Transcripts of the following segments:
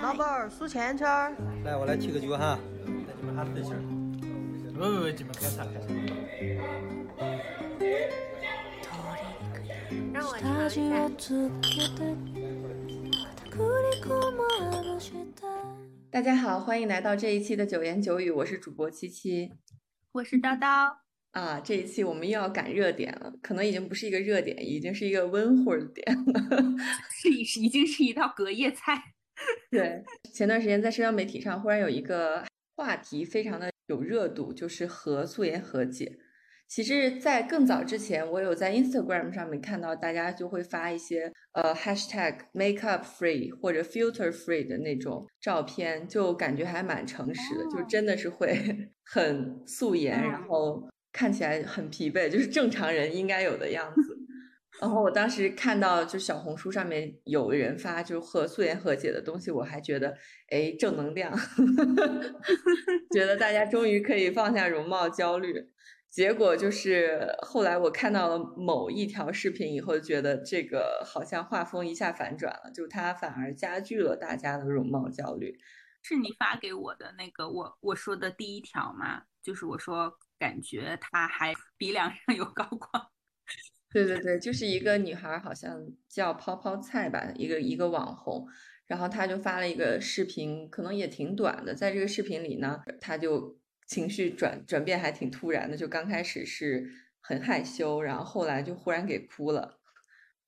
老板儿数钱圈儿，来，我来提个酒哈，带你们哈分心儿。喂喂喂，你们干啥干啥？让我尝一下。大家好，欢迎来到这一期的九言九语，我是主播七七我是叨叨，啊。这一期我们又要赶热点了，可能已经不是一个热点，已经是一个温乎的点了。是已已经是一道隔夜菜。对，前段时间在社交媒体上忽然有一个话题非常的有热度，就是和素颜和解。其实，在更早之前，我有在 Instagram 上面看到大家就会发一些呃 hashtag makeup free 或者 filter free 的那种照片，就感觉还蛮诚实的，就真的是会 很素颜，然后看起来很疲惫，就是正常人应该有的样子。然后我当时看到就小红书上面有人发就和素颜和解的东西，我还觉得哎正能量，觉得大家终于可以放下容貌焦虑。结果就是后来我看到了某一条视频以后，觉得这个好像画风一下反转了，就它反而加剧了大家的容貌焦虑。是你发给我的那个我我说的第一条吗？就是我说感觉她还 鼻梁上有高光。对对对，就是一个女孩，好像叫泡泡菜吧，一个一个网红，然后她就发了一个视频，可能也挺短的。在这个视频里呢，她就情绪转转变还挺突然的，就刚开始是很害羞，然后后来就忽然给哭了。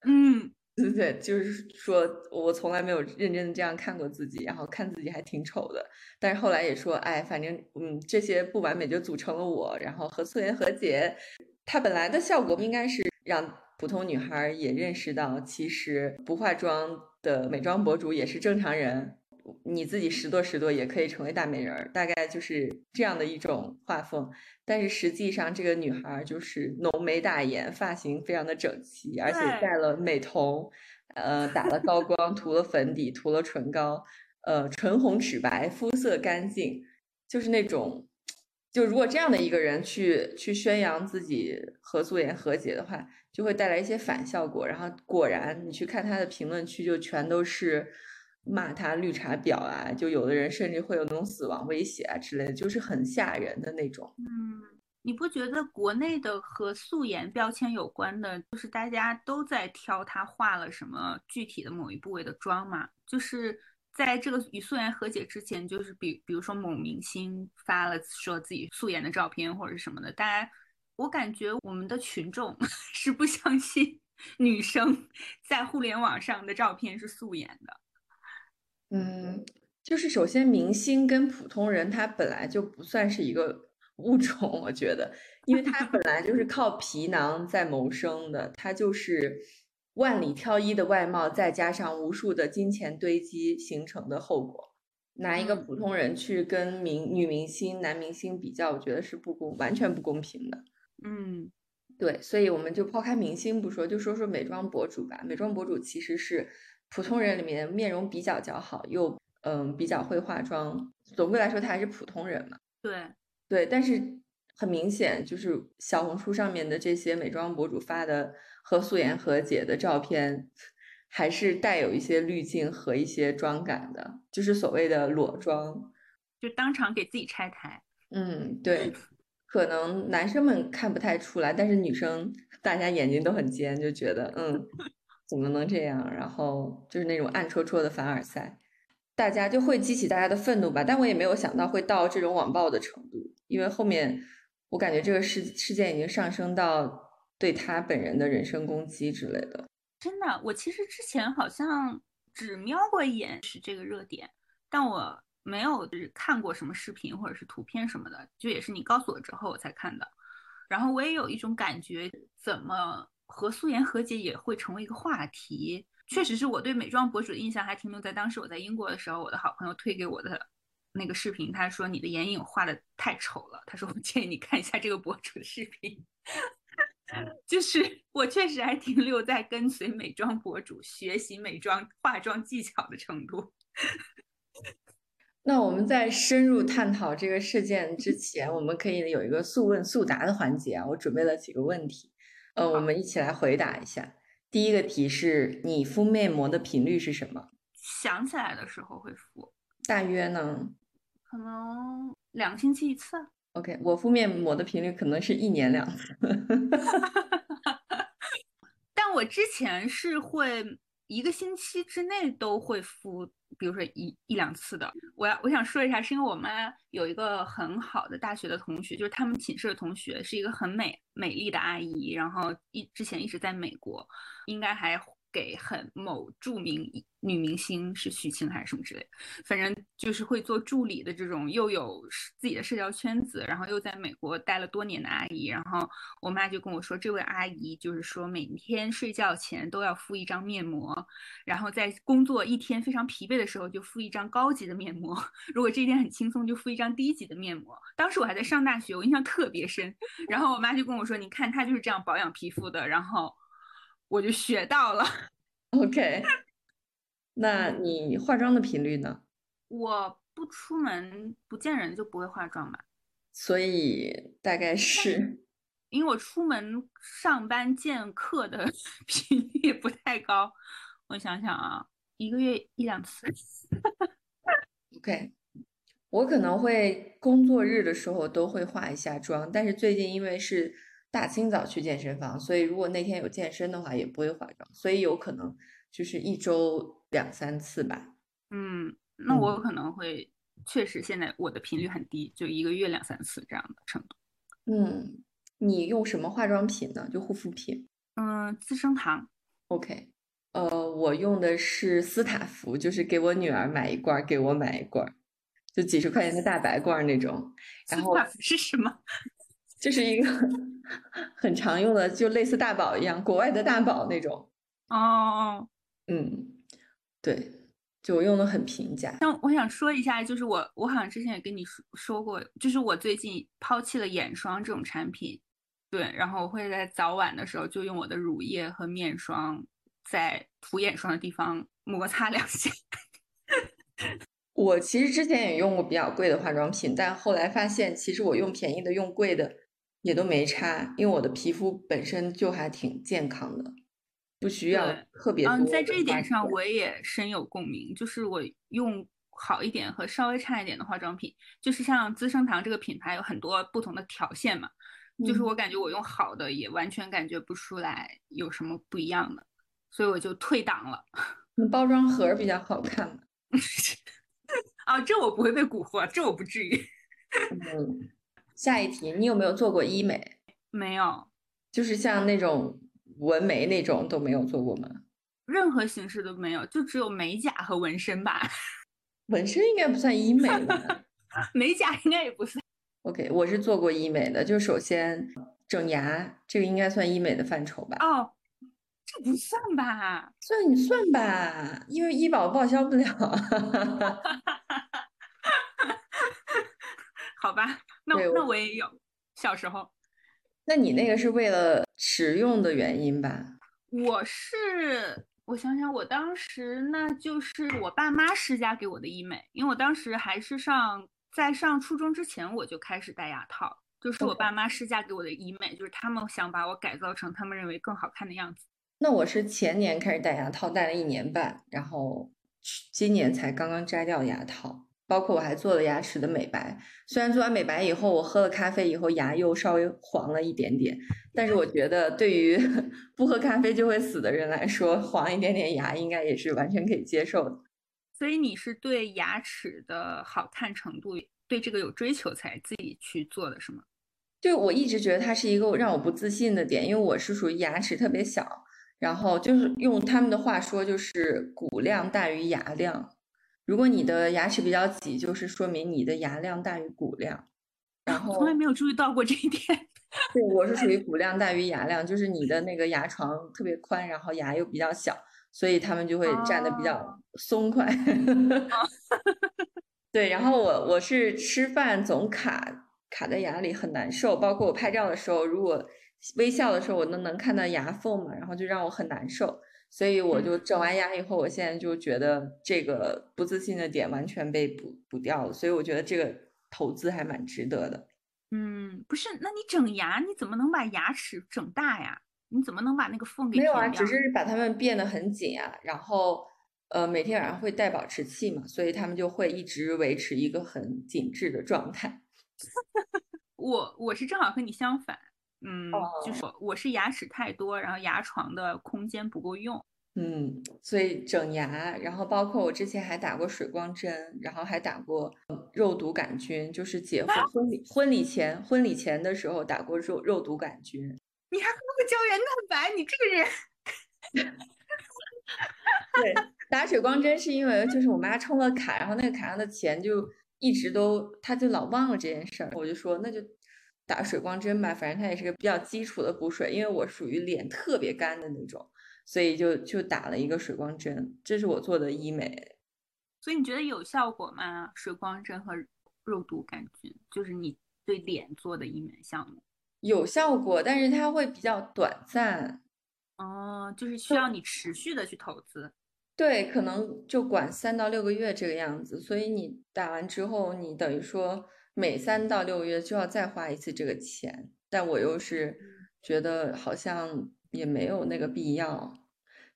嗯，对对，就是说我从来没有认真的这样看过自己，然后看自己还挺丑的，但是后来也说，哎，反正嗯，这些不完美就组成了我，然后和素颜和解，它本来的效果应该是让普通女孩也认识到，其实不化妆的美妆博主也是正常人，你自己拾掇拾掇也可以成为大美人儿，大概就是这样的一种画风。但是实际上，这个女孩就是浓眉大眼，发型非常的整齐，而且戴了美瞳，呃，打了高光，涂了粉底，涂了唇膏，呃，唇红齿白，肤色干净，就是那种。就如果这样的一个人去去宣扬自己和素颜和解的话，就会带来一些反效果。然后果然，你去看她的评论区，就全都是骂他绿茶婊啊，就有的人甚至会有那种死亡威胁啊之类的，就是很吓人的那种。嗯，你不觉得国内的和素颜标签有关的，就是大家都在挑他画了什么具体的某一部位的妆吗？就是在这个与素颜和解之前，就是比比如说某明星发了说自己素颜的照片或者什么的，大家我感觉我们的群众 是不相信女生在互联网上的照片是素颜的。嗯，就是首先，明星跟普通人他本来就不算是一个 物种，我觉得，因为他本来就是靠皮囊在谋生的，他就是万里挑一的外貌，再加上无数的金钱堆积形成的后果。拿一个普通人去跟明女明星、男明星比较，我觉得是不公，完全不公平的。嗯对，所以我们就抛开明星不说，就说说美妆博主吧。美妆博主其实是普通人里面面容比较姣好，又嗯比较会化妆。总归来说，他还是普通人嘛。对，对，但是很明显，就是小红书上面的这些美妆博主发的和素颜和解的照片，还是带有一些滤镜和一些妆感的，就是所谓的裸妆。就当场给自己拆台。嗯，对，可能男生们看不太出来，但是女生大家眼睛都很尖，就觉得嗯，怎么能这样？然后就是那种暗戳戳的凡尔赛，大家就会激起大家的愤怒吧。但我也没有想到会到这种网暴的程度，因为后面我感觉这个事事件已经上升到对他本人的人身攻击之类的。真的，我其实之前好像只瞄过一眼是这个热点，但我没有就是看过什么视频或者是图片什么的，就也是你告诉我之后我才看的。然后我也有一种感觉，怎么和素颜和解也会成为一个话题？确实是我对美妆博主的印象还停留在当时我在英国的时候，我的好朋友推给我的那个视频，他说你的眼影画的太丑了，他说我建议你看一下这个博主的视频。就是我确实还停留在跟随美妆博主学习美妆化妆技巧的程度。那我们在深入探讨这个事件之前，我们可以有一个速问速答的环节啊。我准备了几个问题，呃，我们一起来回答一下。第一个题是你敷面膜的频率是什么？想起来的时候会敷，大约呢可能两个星期一次。？OK，我敷面膜的频率可能是一年两次。但我之前是会一个星期之内都会敷，比如说一一两次的。我要我想说一下，是因为我妈有一个很好的大学的同学，就是他们寝室的同学，是一个很美美丽的阿姨，然后一之前一直在美国，应该还给很某著名女明星是许晴还是什么之类的，反正就是会做助理的这种，又有自己的社交圈子，然后又在美国待了多年的阿姨。然后我妈就跟我说，这位阿姨就是说每天睡觉前都要敷一张面膜，然后在工作一天非常疲惫的时候就敷一张高级的面膜，如果这一天很轻松就敷一张低级的面膜。当时我还在上大学，我印象特别深。然后我妈就跟我说，你看她就是这样保养皮肤的，然后我就学到了。OK，那你化妆的频率呢？我不出门不见人就不会化妆吧，所以大概是因为我出门上班见客的 频率不太高。我想想啊，一个月一两次。OK。我可能会工作日的时候都会化一下妆，但是最近因为是大清早去健身房，所以如果那天有健身的话也不会化妆，所以有可能就是一周两三次吧。嗯，那我可能会确实现在我的频率很低，就一个月两三次这样的程度。嗯，你用什么化妆品呢？就护肤品嗯，资生堂。？OK，呃，我用的是斯塔芙，就是给我女儿买一罐儿，给我买一罐儿，就几十块钱的大白罐儿那种。然后是什么？就是一个 很常用的，就类似大宝一样，国外的大宝那种。哦，嗯，对，就我用的很平价。那我想说一下，就是我我好像之前也跟你说说过，就是我最近抛弃了眼霜这种产品，对，然后我会在早晚的时候就用我的乳液和面霜，在涂眼霜的地方摩擦两下。我其实之前也用过比较贵的化妆品，但后来发现，其实我用便宜的、用贵的也都没差，因为我的皮肤本身就还挺健康的，不需要特别多嗯，在这一点上我也深有共鸣，就是我用好一点和稍微差一点的化妆品，就是像资生堂这个品牌有很多不同的条线嘛，就是嗯我感觉我用好的也完全感觉不出来有什么不一样的，所以我就退档了。那包装盒儿比较好看嘛。啊，这我不会被蛊惑，这我不至于。嗯，下一题，你有没有做过医美？没有，就是像那种纹眉那种都没有做过吗？任何形式都没有，就只有美甲和纹身吧。纹身应该不算医美吧 美甲应该也不算。？OK，我是做过医美的，就首先整牙，这个应该算医美的范畴吧？哦，这不算吧？算你算吧，因为医保报销不了。好吧，那我那我也有，小时候。那你那个是为了实用的原因吧？我是，我想想，我当时那就是我爸妈施加给我的医美，因为我当时还是上在上初中之前我就开始戴牙套，就是我爸妈施加给我的医美，就是他们想把我改造成他们认为更好看的样子。那我是前年开始戴牙套，戴了一年半，然后今年才刚刚摘掉牙套，包括我还做了牙齿的美白。虽然做完美白以后，我喝了咖啡以后牙又稍微黄了一点点，但是我觉得对于 不喝咖啡就会死的人来说，黄一点点牙应该也是完全可以接受的。所以你是对牙齿的好看程度对这个有追求才自己去做的是吗？就我一直觉得它是一个让我不自信的点，因为我是属于牙齿特别小，然后就是用他们的话说，就是骨量大于牙量。如果你的牙齿比较挤，就是说明你的牙量大于骨量。然后 从来没有注意到过这一点。对我是属于骨量大于牙量，就是你的那个牙床特别宽，然后牙又比较小，所以他们就会站的比较哦松快。对，然后我我是吃饭总卡卡在牙里很难受，包括我拍照的时候，如果微笑的时候我都能看到牙缝嘛，然后就让我很难受。所以我就整完牙以后，我现在就觉得这个不自信的点完全被补补掉了，所以我觉得这个投资还蛮值得的。嗯，不是，那你整牙你怎么能把牙齿整大呀？你怎么能把那个缝给没有啊，只是把它们变得很紧啊，然后呃，每天晚上会戴保持器嘛，所以他们就会一直维持一个很紧致的状态。我我是正好和你相反，嗯，哦就是我我是牙齿太多，然后牙床的空间不够用。嗯，所以整牙，然后包括我之前还打过水光针，然后还打过嗯肉毒杆菌，就是结婚婚礼婚礼前婚礼前的时候打过肉肉毒杆菌。你还喝过胶原蛋白？你这个人，对，打水光针是因为就是我妈充了卡，然后那个卡上的钱就一直都，她就老忘了这件事儿，我就说那就打水光针吧，反正它也是个比较基础的补水，因为我属于脸特别干的那种，所以就就打了一个水光针，这是我做的医美。所以你觉得有效果吗？水光针和肉毒杆菌，就是你对脸做的医美项目。有效果，但是它会比较短暂。哦，就是需要你持续的去投资。对，可能就管三到六个月这个样子，所以你打完之后，你等于说每三到六个月就要再花一次这个钱，但我又是觉得好像也没有那个必要，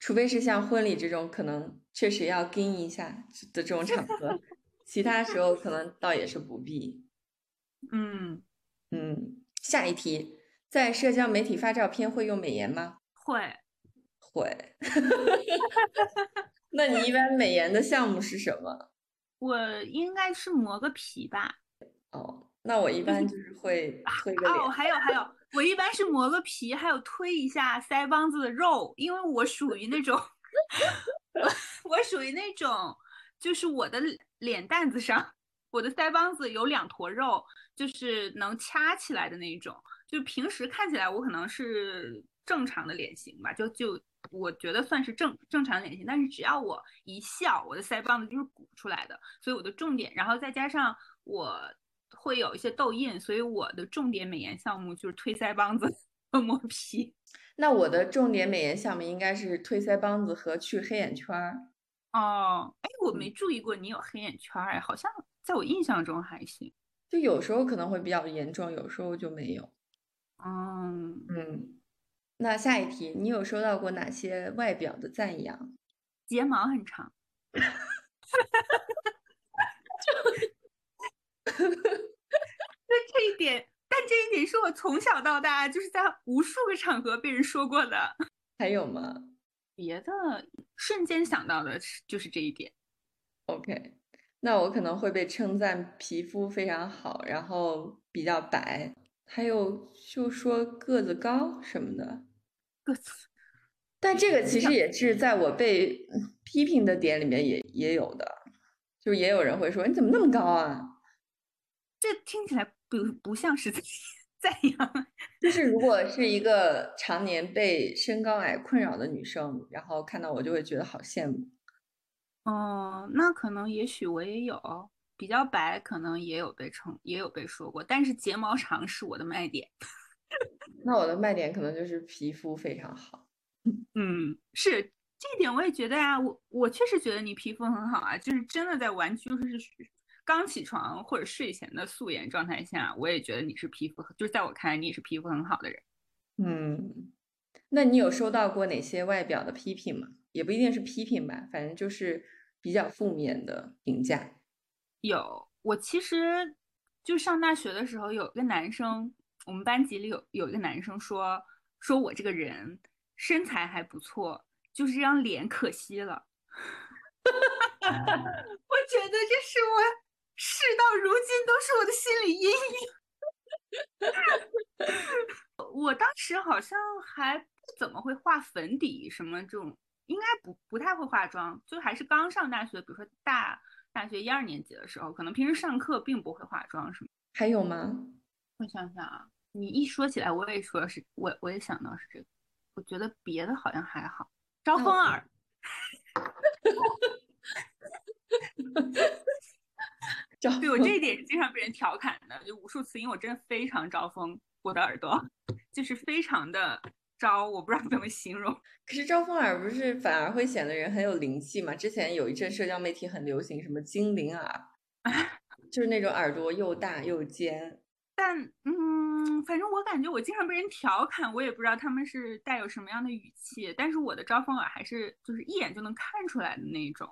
除非是像婚礼这种可能确实要跟一下的这种场合，其他时候可能倒也是不必。嗯，嗯，下一题，在社交媒体发照片会用美颜吗？会。会。那你一般美颜的项目是什么？我应该是磨个皮吧。哦，那我一般就是会推个哦，还有还有，我一般是磨个皮，还有推一下腮帮子的肉，因为我属于那种，我我属于那种，就是我的脸蛋子上，我的腮帮子有两坨肉，就是能掐起来的那一种。就平时看起来我可能是正常的脸型吧，就就我觉得算是正正常脸型，但是只要我一笑，我的腮帮子就是鼓出来的，所以我的重点，然后再加上我会有一些痘印，所以我的重点美颜项目就是推腮帮子和磨皮。那我的重点美颜项目应该是推腮帮子和去黑眼圈儿。哦，哎，我没注意过你有黑眼圈儿，哎，好像在我印象中还行。就有时候可能会比较严重，有时候就没有。嗯，嗯，那下一题，你有收到过哪些外表的赞扬？睫毛很长。那这一点，但这一点是我从小到大就是在无数个场合被人说过的。还有吗别的瞬间想到的是就是这一点。？OK，那我可能会被称赞皮肤非常好，然后比较白，还有就说个子高什么的。个子但这个其实也是在我被嗯批评的点里面也也有的，就也有人会说你怎么那么高啊？这听起来不不像是在 赞扬。就是如果 是一个常年被身高矮困扰的女生，然后看到我就会觉得好羡慕。哦，那可能也许我也有比较白，可能也有被称也有被说过，但是睫毛长是我的卖点。那我的卖点可能就是皮肤非常好。嗯，是这一点我也觉得呀、我我确实觉得你皮肤很好啊，就是真的在完全就是刚起床或者睡前的素颜状态下，我也觉得你是皮肤，就是在我看来你也是皮肤很好的人。嗯，那你有收到过哪些外表的批评吗？也不一定是批评吧，反正就是比较负面的评价。有，我其实就上大学的时候，有一个男生，我们班级里有有一个男生说说我这个人身材还不错，就是这张脸可惜了。我觉得这是我事到如今都是我的心理阴影。我当时好像还不怎么会画粉底什么这种，应该不不太会化妆，就还是刚上大学，比如说大大学一二年级的时候，可能平时上课并不会化妆什么。还有吗？我想想啊，你一说起来，我也说是，我我也想到是这个。我觉得别的好像还好。招风耳，招 对我这一点是经常被人调侃的，就无数次，因为我真的非常招风，我的耳朵就是非常的招，我不知道怎么形容。可是招风耳不是反而会显得人很有灵气吗？之前有一阵社交媒体很流行什么精灵耳，就是那种耳朵又大又尖。但嗯，反正我感觉我经常被人调侃，我也不知道他们是带有什么样的语气，但是我的招风耳还是就是一眼就能看出来的那一种，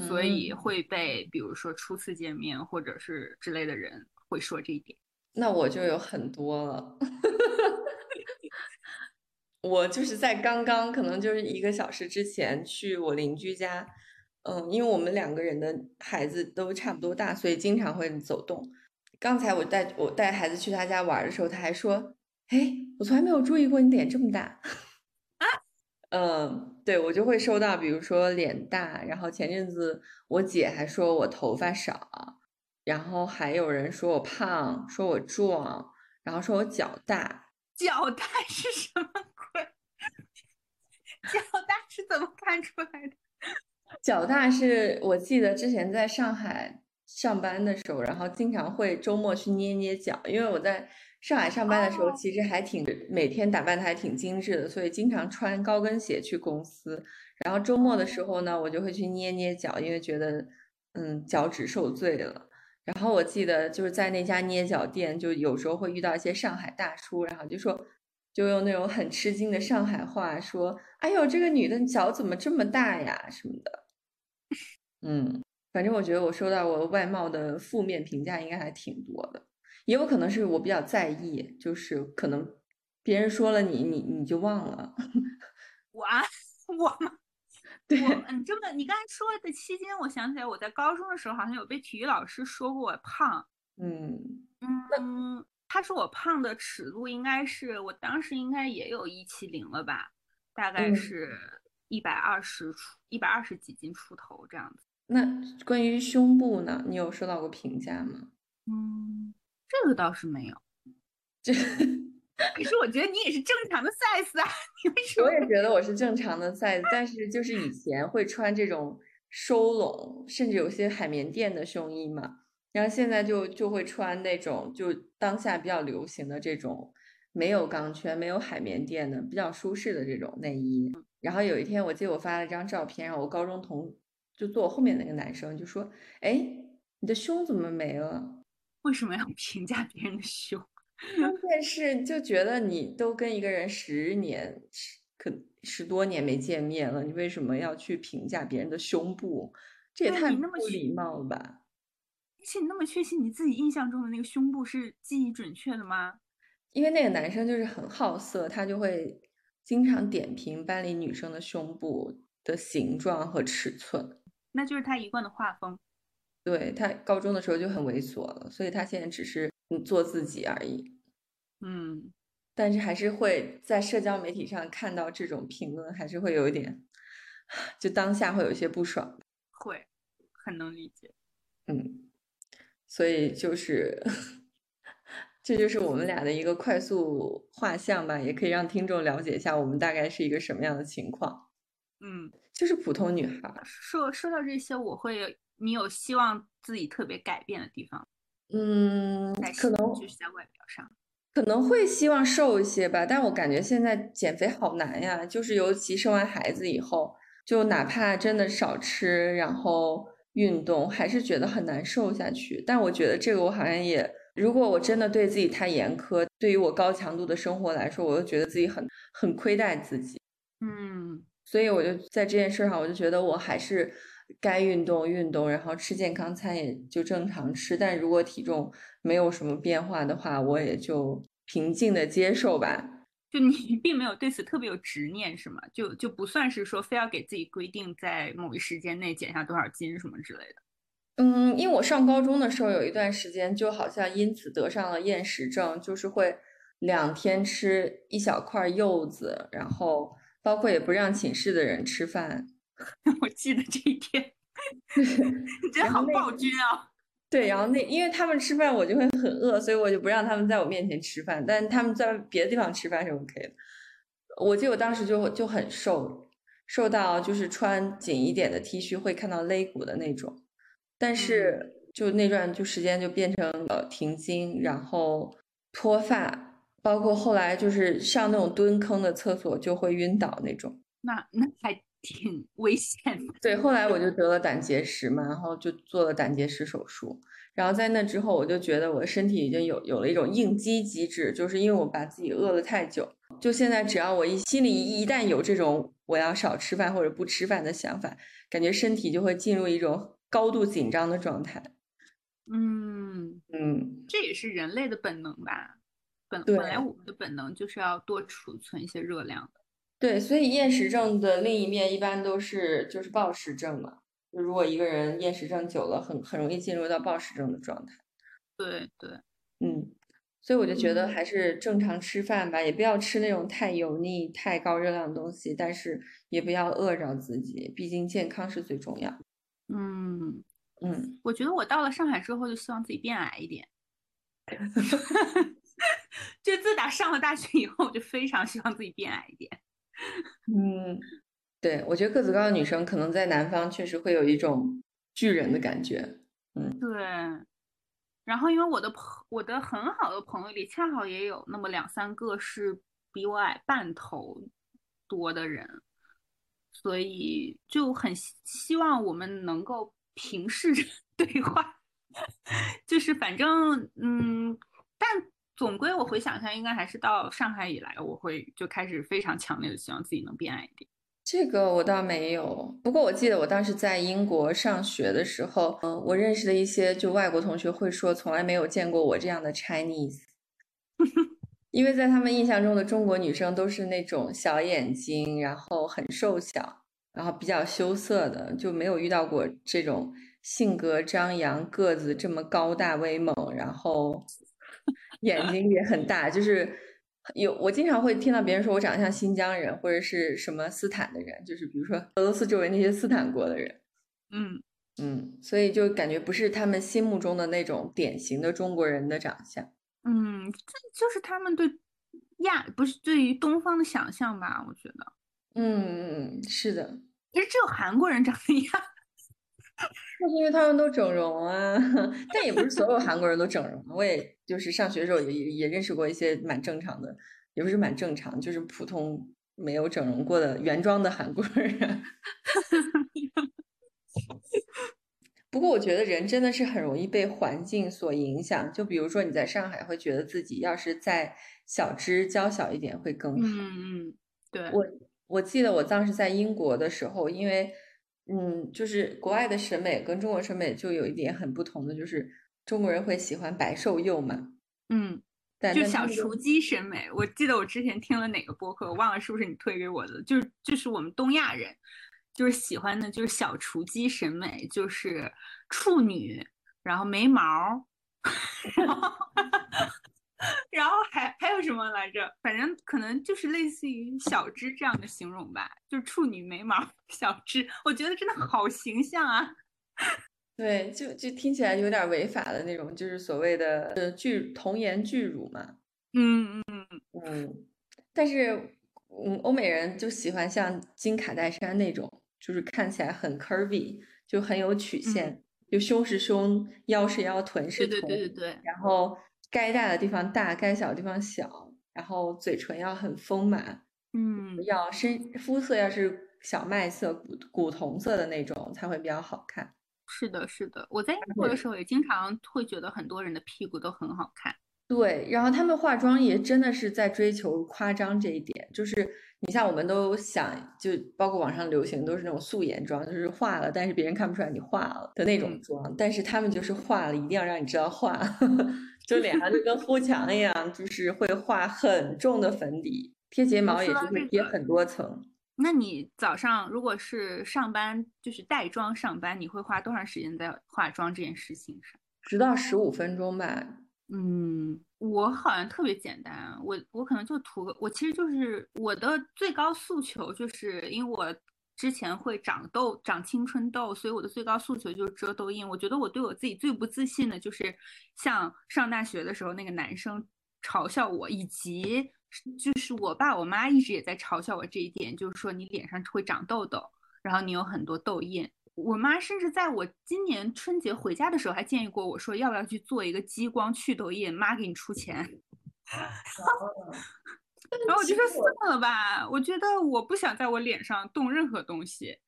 所以嗯会被比如说初次见面或者是之类的人会说这一点。那我就有很多了。我就是在刚刚，可能就是一个小时之前去我邻居家，嗯，因为我们两个人的孩子都差不多大，所以经常会走动。刚才我带我带孩子去他家玩儿的时候，他还说：“哎，我从来没有注意过你脸这么大。”嗯，对，我就会收到，比如说脸大，然后前阵子我姐还说我头发少，然后还有人说我胖，说我壮，然后说我脚大。脚大是什么鬼？脚大是怎么看出来的？脚大是我记得之前在上海上班的时候，然后经常会周末去捏捏脚，因为我在上海上班的时候，哦其实还挺每天打扮的还挺精致的，所以经常穿高跟鞋去公司。然后周末的时候呢，我就会去捏捏脚，因为觉得嗯脚趾受罪了。然后我记得就是在那家捏脚店，就有时候会遇到一些上海大叔，然后就说，就用那种很吃惊的上海话说：“哎呦，这个女的脚怎么这么大呀？”什么的。嗯，反正我觉得我收到我外貌的负面评价应该还挺多的，也有可能是我比较在意，就是可能别人说了你，你你就忘了。我啊，我吗？对，我嗯，这么你刚才说的期间，我想起来我在高中的时候好像有被体育老师说过我胖。嗯嗯，他说我胖的尺度应该是我当时应该也有一七零了吧，大概嗯是一百二十出一百二十几斤出头这样子。那关于胸部呢，你有收到过评价吗？嗯，这个倒是没有。这可是我觉得你也是正常的 size 啊，你为什么我？也觉得我是正常的 size，但是就是以前会穿这种收拢，甚至有些海绵垫的胸衣嘛，然后现在就就会穿那种就当下比较流行的这种没有钢圈、没有海绵垫的比较舒适的这种内衣。然后有一天我记得我发了一张照片，然后我高中同就坐我后面那个男生就说：“哎，你的胸怎么没了？”为什么要 评价别人的胸？关键是就觉得你都跟一个人十年、十可十多年没见面了，你为什么要去评价别人的胸部？这也太不礼貌了吧！而且你那么确信你自己印象中的那个胸部是记忆准确的吗？因为那个男生就是很好色，他就会经常点评班里女生的胸部的形状和尺寸。那就是他一贯的画风。对，他高中的时候就很猥琐了，所以他现在只是嗯做自己而已。嗯，但是还是会在社交媒体上看到这种评论，还是会有一点，就当下会有一些不爽。会，很能理解。嗯，所以就是，这就是我们俩的一个快速画像吧，也可以让听众了解一下我们大概是一个什么样的情况，嗯，就是普通女孩儿。说说到这些，我会有你有希望自己特别改变的地方，嗯，可能就是在外表上。可能会希望瘦一些吧，但我感觉现在减肥好难呀，就是尤其生完孩子以后，就哪怕真的少吃，然后运动，还是觉得很难瘦下去。但我觉得这个我好像也，如果我真的对自己太严苛，对于我高强度的生活来说，我又觉得自己很很亏待自己。嗯，所以我就在这件事上，我就觉得我还是该运动运动，然后吃健康餐也就正常吃。但如果体重没有什么变化的话，我也就平静的接受吧。就你并没有对此特别有执念，是吗？就就不算是说非要给自己规定在某一时间内减下多少斤什么之类的。嗯，因为我上高中的时候有一段时间，就好像因此得上了厌食症，就是会两天吃一小块柚子，然后包括也不让寝室的人吃饭。我记得这一天，你真好暴君啊！对，然后那因为他们吃饭我就会很饿，所以我就不让他们在我面前吃饭，但他们在别的地方吃饭是 OK 的。我记得我当时就就很瘦，瘦到就是穿紧一点的 T 恤会看到肋骨的那种，但是就那段就时间就变成了停经，然后脱发，包括后来就是上那种蹲坑的厕所就会晕倒那种。那那还挺危险的。对，后来我就得了胆结石嘛，然后就做了胆结石手术，然后在那之后，我就觉得我的身体已经有有了一种应激机制，就是因为我把自己饿了太久。就现在，只要我一心里一旦有这种我要少吃饭或者不吃饭的想法，感觉身体就会进入一种高度紧张的状态。嗯嗯，这也是人类的本能吧？本本来我们的本能就是要多储存一些热量的。对，所以厌食症的另一面一般都是就是暴食症嘛。就如果一个人厌食症久了，很很容易进入到暴食症的状态。对对，嗯，所以我就觉得嗯还是正常吃饭吧，也不要吃那种太油腻、太高热量的东西，但是也不要饿着自己，毕竟健康是最重要。嗯，嗯，我觉得我到了上海之后，就希望自己变矮一点。就自打上了大学以后，我就非常希望自己变矮一点。嗯，对，我觉得个子高的女生可能在南方确实会有一种巨人的感觉。嗯对，然后因为我的朋，我的很好的朋友里，恰好也有那么两三个是比我矮半头多的人，所以就很希希望我们能够平视着 对话，就是反正嗯，但总归我回想一下，应该还是到上海以来，我会就开始非常强烈的希望自己能变矮一点。这个我倒没有，不过我记得我当时在英国上学的时候，嗯、我认识的一些就外国同学会说，从来没有见过我这样的 Chinese，因为在他们印象中的中国女生都是那种小眼睛，然后很瘦小，然后比较羞涩的，就没有遇到过这种性格张扬、个子这么高大威猛，然后眼睛也很大，就是。有，我经常会听到别人说我长得像新疆人，或者是什么斯坦的人，就是比如说俄罗斯周围那些斯坦国的人，嗯，嗯，所以就感觉不是他们心目中的那种典型的中国人的长相。嗯，这就是他们对亚不是对于东方的想象吧？我觉得，嗯嗯，是的，其实只有韩国人长得一样。就是因为他们都整容啊，但也不是所有韩国人都整容。我也就是上学的时候也也也认识过一些蛮正常的，也不是蛮正常，就是普通没有整容过的原装的韩国人。不过我觉得人真的是很容易被环境所影响，就比如说你在上海会觉得自己要是在小只娇小一点会更好。嗯嗯，对，我我记得我当时在英国的时候，因为嗯，就是国外的审美跟中国审美就有一点很不同的，就是中国人会喜欢白瘦幼嘛，嗯，但就小雏鸡审美。我记得我之前听了哪个播客，我忘了是不是你推给我的，就是就是我们东亚人就是喜欢的就是小雏鸡审美，就是处女，然后没毛儿，然 后然后还还有什么来着？反正可能就是类似于小只这样的形容吧，就是处女眉毛小只，我觉得真的好形象啊。对，就就听起来有点违法的那种，就是所谓的呃巨童颜巨乳嘛，嗯嗯嗯，但是嗯，欧美人就喜欢像金卡戴珊那种，就是看起来很 curvy，就很有曲线，就胸是胸，腰是腰，臀是臀对臀，对对对对，然后该大的地方大，该小的地方小，然后嘴唇要很丰满，嗯要深肤色要是小麦色、古古铜色的那种才会比较好看。是的，是的，我在英国的时候也经常会觉得很多人的屁股都很好看。对，然后他们化妆也真的是在追求夸张这一点，就是你像我们都想，就包括网上流行都是那种素颜妆，就是化了，但是别人看不出来你化了的那种嗯妆，但是他们就是化了，一定要让你知道化了，就脸上就跟糊墙一样，就是会画很重的粉底，贴睫毛也说是会贴很多层。那你早上如果是上班，就是带妆上班，你会花多长时间在化妆这件事情上？直到十五分钟吧。嗯，我好像特别简单，我我可能就涂个，我其实就是我的最高诉求，就是因为我之前会长痘、长青春痘，所以我的最高诉求就是遮痘印。我觉得我对我自己最不自信的就是像上大学的时候那个男生嘲笑我，以及就是我爸我妈一直也在嘲笑我这一点，就是说你脸上会长痘痘，然后你有很多痘印。我妈甚至在我今年春节回家的时候还建议过我说，要不要去做一个激光去痘印，妈给你出钱。然后我就说算了吧，我觉得我不想在我脸上动任何东西，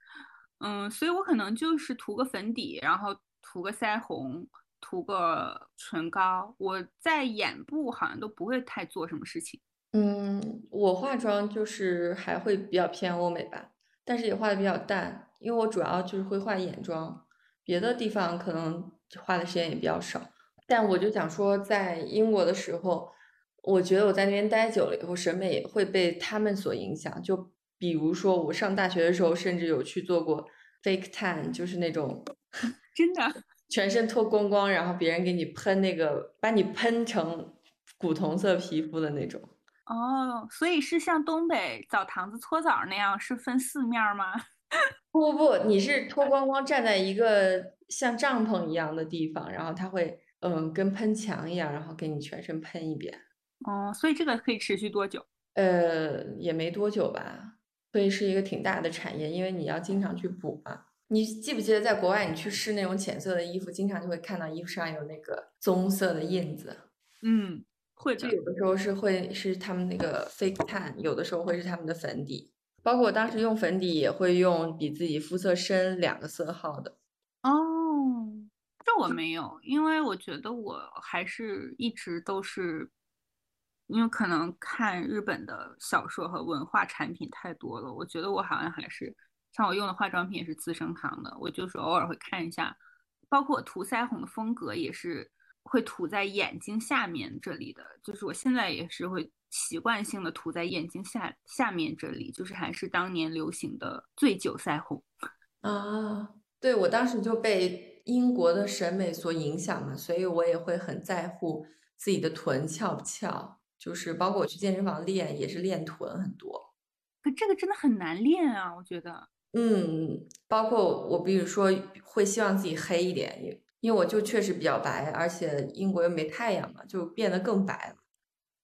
嗯，所以我可能就是涂个粉底，然后涂个腮红，涂个唇膏。我在眼部好像都不会太做什么事情。嗯，我化妆就是还会比较偏欧美吧，但是也画的比较淡，因为我主要就是会画眼妆，别的地方可能花的时间也比较少。但我就想说，在英国的时候，我觉得我在那边待久了以后，审美也会被他们所影响。就比如说我上大学的时候，甚至有去做过 fake tan，就是那种 真的 全身脱光光，然后别人给你喷那个，把你喷成古铜色皮肤的那种。哦，所以是像东北澡堂子搓澡那样，是分四面吗？不不不，你是脱光光站在一个像帐篷一样的地方，然后它会嗯跟喷墙一样，然后给你全身喷一遍。哦，所以这个可以持续多久？呃，也没多久吧，所以是一个挺大的产业，因为你要经常去补嘛。你记不记得在国外，你去试那种浅色的衣服，经常就会看到衣服上有那个棕色的印子。嗯。会就有的时候是会是他们那个 fake tan，有的时候会是他们的粉底，包括我当时用粉底也会用比自己肤色深两个色号的。哦，这我没有，因为我觉得我还是一直都是，因为可能看日本的小说和文化产品太多了，我觉得我好像还是像我用的化妆品也是资生堂的，我就是偶尔会看一下，包括我涂腮红的风格也是。会涂在眼睛下面这里的，就是我现在也是会习惯性的涂在眼睛下下面这里，就是还是当年流行的醉酒腮红 啊。对我当时就被英国的审美所影响嘛，所以我也会很在乎自己的臀翘不翘，就是包括我去健身房练也是练臀很多。可这个真的很难练啊，我觉得。嗯，包括我比如说会希望自己黑一点。因为我就确实比较白，而且英国又没太阳嘛，就变得更白了。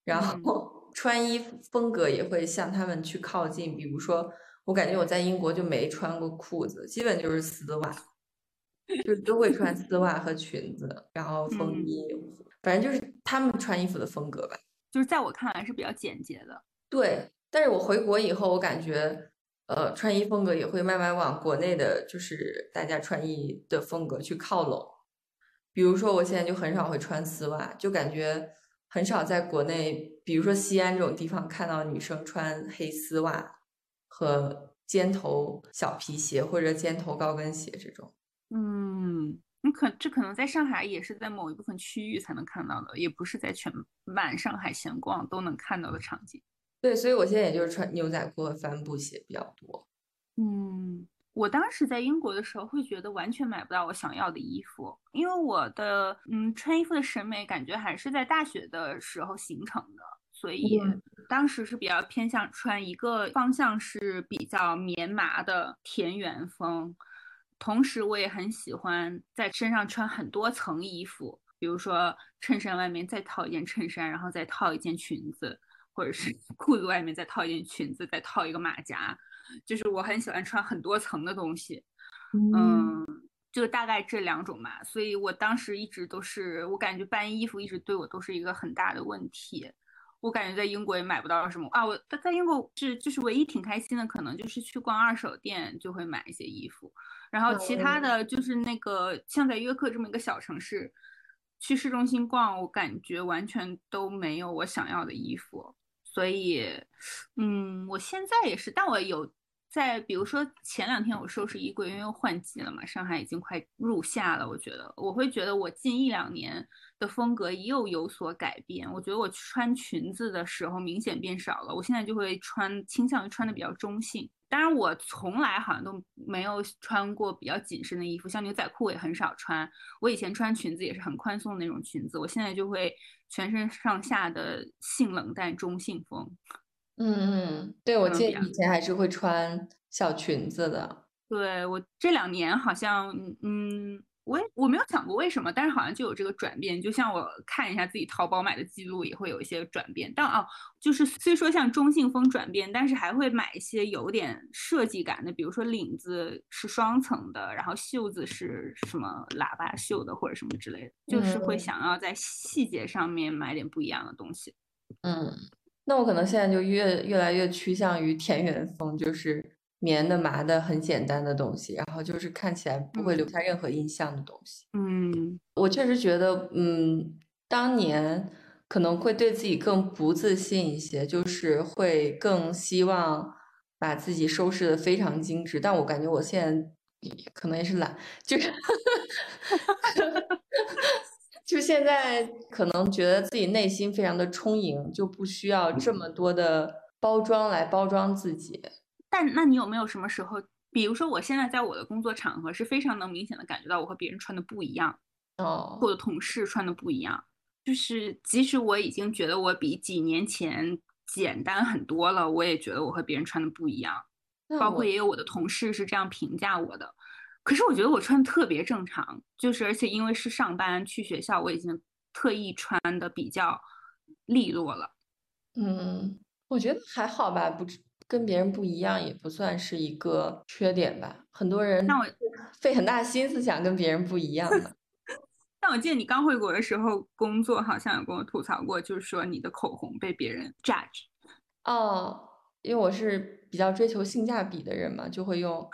然后穿衣风格也会向他们去靠近。比如说，我感觉我在英国就没穿过裤子，基本就是丝袜，就都会穿丝袜和裙子，然后风衣，反正就是他们穿衣服的风格吧。就是在我看来是比较简洁的。对，但是我回国以后，我感觉。呃，穿衣风格也会慢慢往国内的，就是大家穿衣的风格去靠拢。比如说，我现在就很少会穿丝袜，就感觉很少在国内，比如说西安这种地方看到女生穿黑丝袜和尖头小皮鞋或者尖头高跟鞋这种。嗯，你可这可能在上海也是在某一部分区域才能看到的，也不是在全满上海闲逛都能看到的场景。对，所以我现在也就是穿牛仔裤和帆布鞋比较多。嗯。我当时在英国的时候，会觉得完全买不到我想要的衣服，因为我的嗯穿衣服的审美感觉还是在大学的时候形成的，所以当时是比较偏向穿一个方向是比较棉麻的田园风，同时我也很喜欢在身上穿很多层衣服，比如说衬衫外面再套一件衬衫，然后再套一件裙子，或者是裤子外面再套一件裙子，再套一个马甲。就是我很喜欢穿很多层的东西，嗯，就大概这两种吧。所以我当时一直都是，我感觉搬衣服一直对我都是一个很大的问题。我感觉在英国也买不到什么啊，我在英国是就是唯一挺开心的，可能就是去逛二手店就会买一些衣服，然后其他的就是那个像在约克这么一个小城市，去市中心逛，我感觉完全都没有我想要的衣服。所以，嗯，我现在也是，但我有在，比如说前两天我收拾衣柜，因为换季了嘛，上海已经快入夏了，我觉得我会觉得我近一两年的风格又有所改变。我觉得我穿裙子的时候明显变少了，我现在就会穿，倾向于穿的比较中性。当然，我从来好像都没有穿过比较紧身的衣服，像牛仔裤也很少穿。我以前穿裙子也是很宽松的那种裙子，我现在就会全身上下的性冷淡中性风。嗯嗯，对，我记得以前还是会穿小裙子的。对我这两年好像，嗯。我也我没有想过为什么，但是好像就有这个转变。就像我看一下自己淘宝买的记录，也会有一些转变。但啊，就是虽说像中性风转变，但是还会买一些有点设计感的，比如说领子是双层的，然后袖子是什么喇叭袖的或者什么之类的，就是会想要在细节上面买点不一样的东西。嗯，那我可能现在就越越来越趋向于田园风，就是棉的、麻的，很简单的东西，然后就是看起来不会留嗯下任何印象的东西。嗯我确实觉得，嗯，当年可能会对自己更不自信一些，就是会更希望把自己收拾的非常精致。但我感觉我现在可能也是懒，就是 就现在可能觉得自己内心非常的充盈，就不需要这么多的包装来包装自己。但那你有没有什么时候，比如说我现在在我的工作场合是非常能明显的感觉到我和别人穿的不一样，哦，我的同事穿的不一样，就是即使我已经觉得我比几年前简单很多了，我也觉得我和别人穿的不一样。包括也有我的同事是这样评价我的。可是我觉得我穿的特别正常，就是而且因为是上班去学校，我已经特意穿的比较利落了。嗯，我觉得还好吧，不跟别人不一样也不算是一个缺点吧。很多人那我费很大心思想跟别人不一样的。但我记得你刚回国的时候，工作好像有跟我吐槽过，就是说你的口红被别人 judge。哦，因为我是比较追求性价比的人嘛，就会用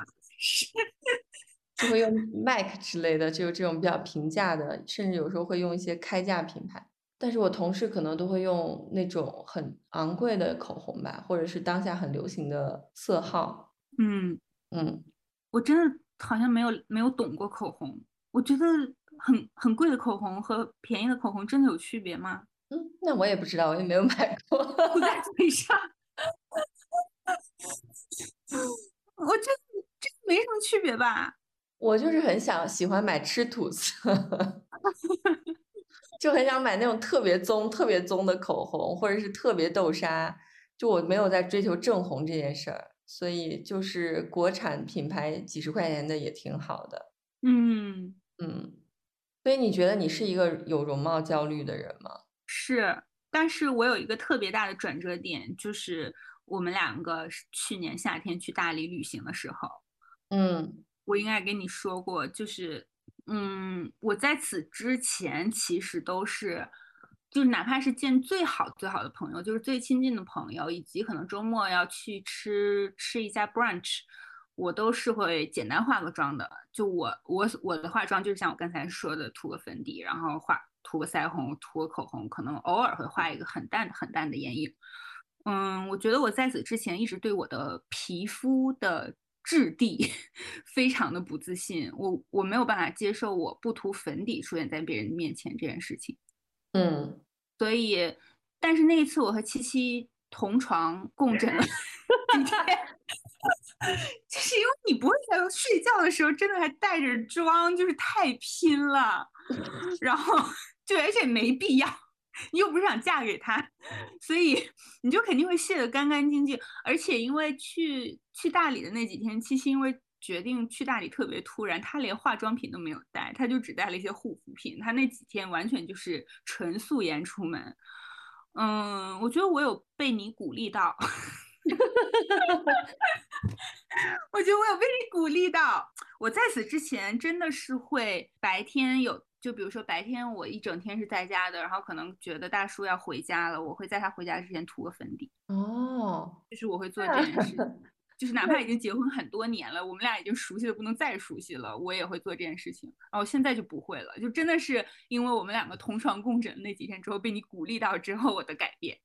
就会用 MAC 之类的，就这种比较平价的，甚至有时候会用一些开价品牌。但是我同事可能都会用那种很昂贵的口红吧，或者是当下很流行的色号。嗯，嗯，我真的好像没有没有懂过口红。我觉得很很贵的口红和便宜的口红真的有区别吗？嗯，那我也不知道，我也没有买过。涂在嘴上，我觉得这没什么区别吧。我就是很想喜欢买吃土色，就很想买那种特别棕、特别棕的口红，或者是特别豆沙。就我没有在追求正红这件事儿，所以就是国产品牌几十块钱的也挺好的。嗯，嗯，所以你觉得你是一个有容貌焦虑的人吗？是，但是我有一个特别大的转折点，就是我们两个去年夏天去大理旅行的时候，嗯我应该跟你说过，就是，嗯，我在此之前其实都是，就哪怕是见最好最好的朋友，就是最亲近的朋友，以及可能周末要去吃吃一下 brunch，我都是会简单化个妆的。就我我我的化妆就是像我刚才说的，涂个粉底，然后画涂个腮红，涂个口红，可能偶尔会画一个很淡很淡的眼影。嗯，我觉得我在此之前一直对我的皮肤的质地 非常的不自信，我我没有办法接受我不涂粉底出现在别人面前这件事情。嗯，所以，但是那一次我和七七同床共枕了 几天，就是因为你不会在睡觉的时候真的还带着妆，就是太拼了，然后就而且没必要，你又不是想嫁给他，所以你就肯定会卸得干干净净。而且因为去去大理的那几天，七七因为决定去大理特别突然，她连化妆品都没有带，她就只带了一些护肤品。她那几天完全就是纯素颜出门。嗯，我觉得我有被你鼓励到，我觉得我有被你鼓励到。我在此之前真的是会白天有，就比如说白天我一整天是在家的，然后可能觉得大叔要回家了，我会在他回家之前涂个粉底，哦，就是我会做这件事情。就是哪怕已经结婚很多年了，我们俩已经熟悉的不能再熟悉了，我也会做这件事情。然后现在就不会了，就真的是因为我们两个同床共枕那几天之后，被你鼓励到之后，我的改变。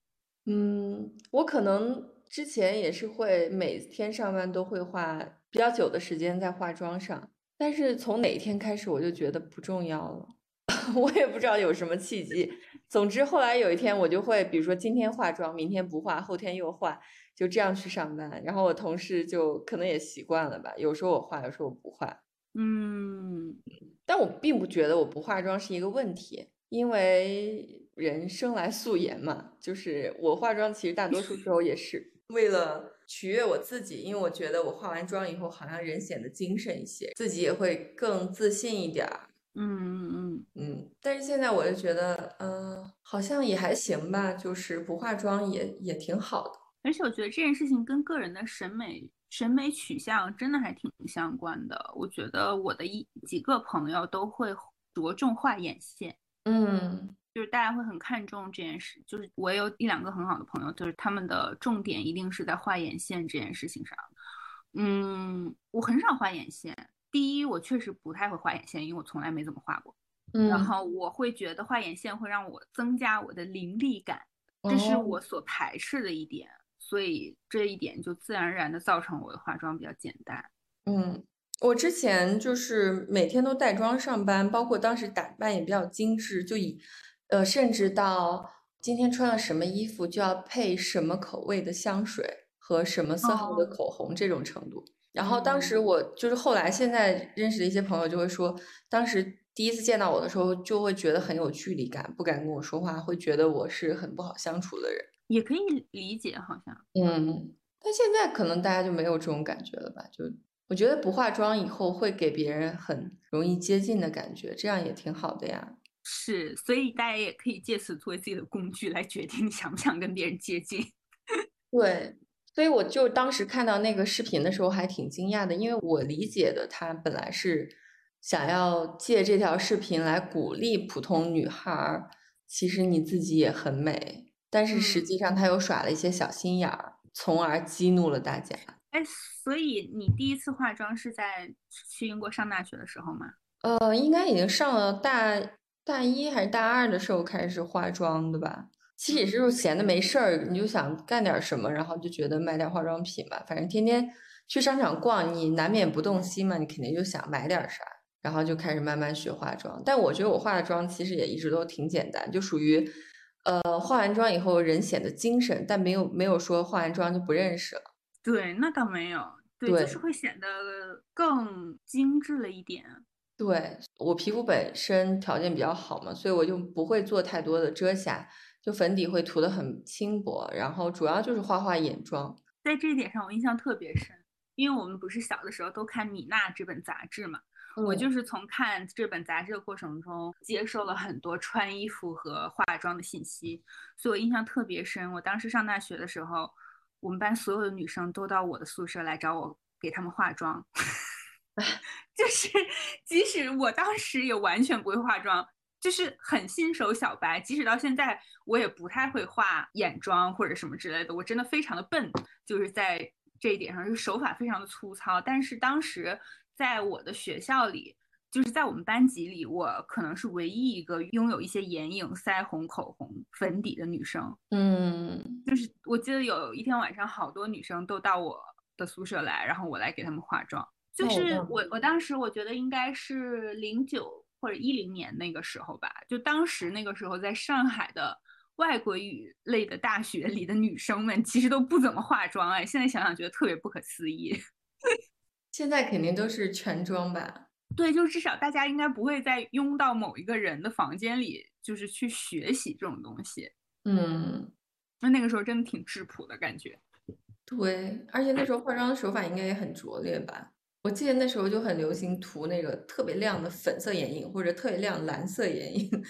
嗯，我可能之前也是会每天上班都会花比较久的时间在化妆上，但是从哪一天开始我就觉得不重要了，我也不知道有什么契机。总之后来有一天我就会，比如说今天化妆，明天不化，后天又化，就这样去上班。然后我同事就可能也习惯了吧，有时候我化，有时候我不化。嗯，但我并不觉得我不化妆是一个问题，因为人生来素颜嘛，就是我化妆其实大多数时候也是为了取悦我自己，因为我觉得我化完妆以后好像人显得精神一些，自己也会更自信一点儿。嗯嗯嗯，嗯，但是现在我就觉得，嗯、好像也还行吧，就是不化妆也也挺好的。而且我觉得这件事情跟个人的审美审美取向真的还挺相关的。我觉得我的一几个朋友都会着重画眼线。嗯就是大家会很看重这件事，就是我有一两个很好的朋友，就是他们的重点一定是在画眼线这件事情上。嗯，我很少画眼线。第一，我确实不太会画眼线，因为我从来没怎么画过。嗯，然后我会觉得画眼线会让我增加我的凌厉感，这是我所排斥的一点。所以这一点就自然而然的造成我的化妆比较简单。嗯，我之前就是每天都带妆上班，包括当时打扮也比较精致，就以呃，甚至到今天穿了什么衣服就要配什么口味的香水和什么色号的口红这种程度。然后当时我就是后来现在认识的一些朋友就会说，当时第一次见到我的时候就会觉得很有距离感，不敢跟我说话，会觉得我是很不好相处的人。也可以理解，好像，嗯，但现在可能大家就没有这种感觉了吧？就我觉得不化妆以后会给别人很容易接近的感觉，这样也挺好的呀。是，所以大家也可以借此作为自己的工具来决定你想不想跟别人接近。对，所以我就当时看到那个视频的时候还挺惊讶的，因为我理解的他本来是想要借这条视频来鼓励普通女孩儿，其实你自己也很美。但是实际上他又耍了一些小心眼儿，从而激怒了大家。哎，所以你第一次化妆是在去英国上大学的时候吗？呃，应该已经上了大大一还是大二的时候开始化妆的吧。其实也是闲的没事儿，你就想干点什么，然后就觉得买点化妆品吧。反正天天去商场逛，你难免不动心嘛，你肯定就想买点啥，然后就开始慢慢学化妆。但我觉得我化的妆其实也一直都挺简单，就属于。呃，化完妆以后人显得精神，但没有没有说化完妆就不认识了。对，那倒没有，对，就是会显得更精致了一点。对我皮肤本身条件比较好嘛，所以我就不会做太多的遮瑕，就粉底会涂的很轻薄，然后主要就是画画眼妆。在这一点上，我印象特别深，因为我们不是小的时候都看米娜这本杂志嘛。我就是从看这本杂志的过程中，接受了很多穿衣服和化妆的信息，所以我印象特别深。我当时上大学的时候，我们班所有的女生都到我的宿舍来找我给她们化妆，就是即使我当时也完全不会化妆，就是很新手小白，即使到现在我也不太会画眼妆或者什么之类的，我真的非常的笨，就是在这一点上，就手法非常的粗糙。但是当时。在我的学校里，就是在我们班级里，我可能是唯一一个拥有一些眼影、腮红、口红、粉底的女生。嗯，就是我记得有一天晚上，好多女生都到我的宿舍来，然后我来给她们化妆。就是我，我当时我觉得应该是零九或者一零年那个时候吧。就当时那个时候，在上海的外国语类的大学里的女生们，其实都不怎么化妆。哎，现在想想觉得特别不可思议。现在肯定都是全妆吧？对，就至少大家应该不会再拥到某一个人的房间里，就是去学习这种东西。嗯，那那个时候真的挺质朴的感觉。对，而且那时候化妆的手法应该也很拙劣吧？我记得那时候就很流行涂那个特别亮的粉色眼影或者特别亮蓝色眼影，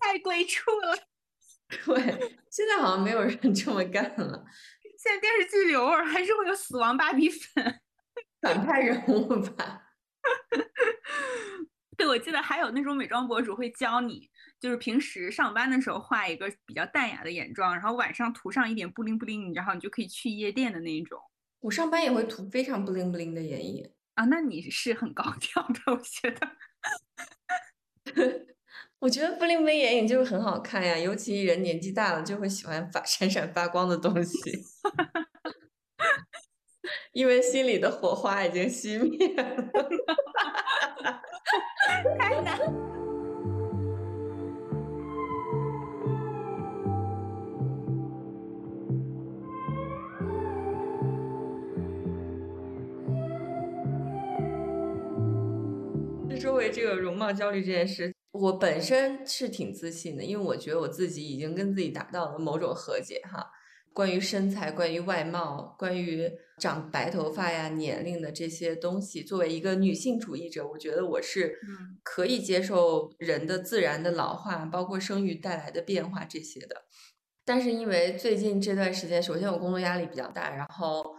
太鬼畜了。对，现在好像没有人这么干了。现在电视剧里偶尔还是会有死亡芭比粉，反派人物吧。对，我记得还有那种美妆博主会教你，就是平时上班的时候画一个比较淡雅的眼妆，然后晚上涂上一点布灵布灵，然后你就可以去夜店的那一种。我上班也会涂非常布灵布灵的眼影啊，那你是很高调的，我觉得。我觉得布灵布灵眼影就是很好看呀，尤其人年纪大了就会喜欢发 闪闪发光的东西，因为心里的火花已经熄灭了。太难。这个容貌焦虑这件事。我本身是挺自信的，因为我觉得我自己已经跟自己达到了某种和解哈。关于身材、关于外貌、关于长白头发呀、年龄的这些东西，作为一个女性主义者，我觉得我是可以接受人的自然的老化，包括生育带来的变化这些的。但是因为最近这段时间，首先我工作压力比较大，然后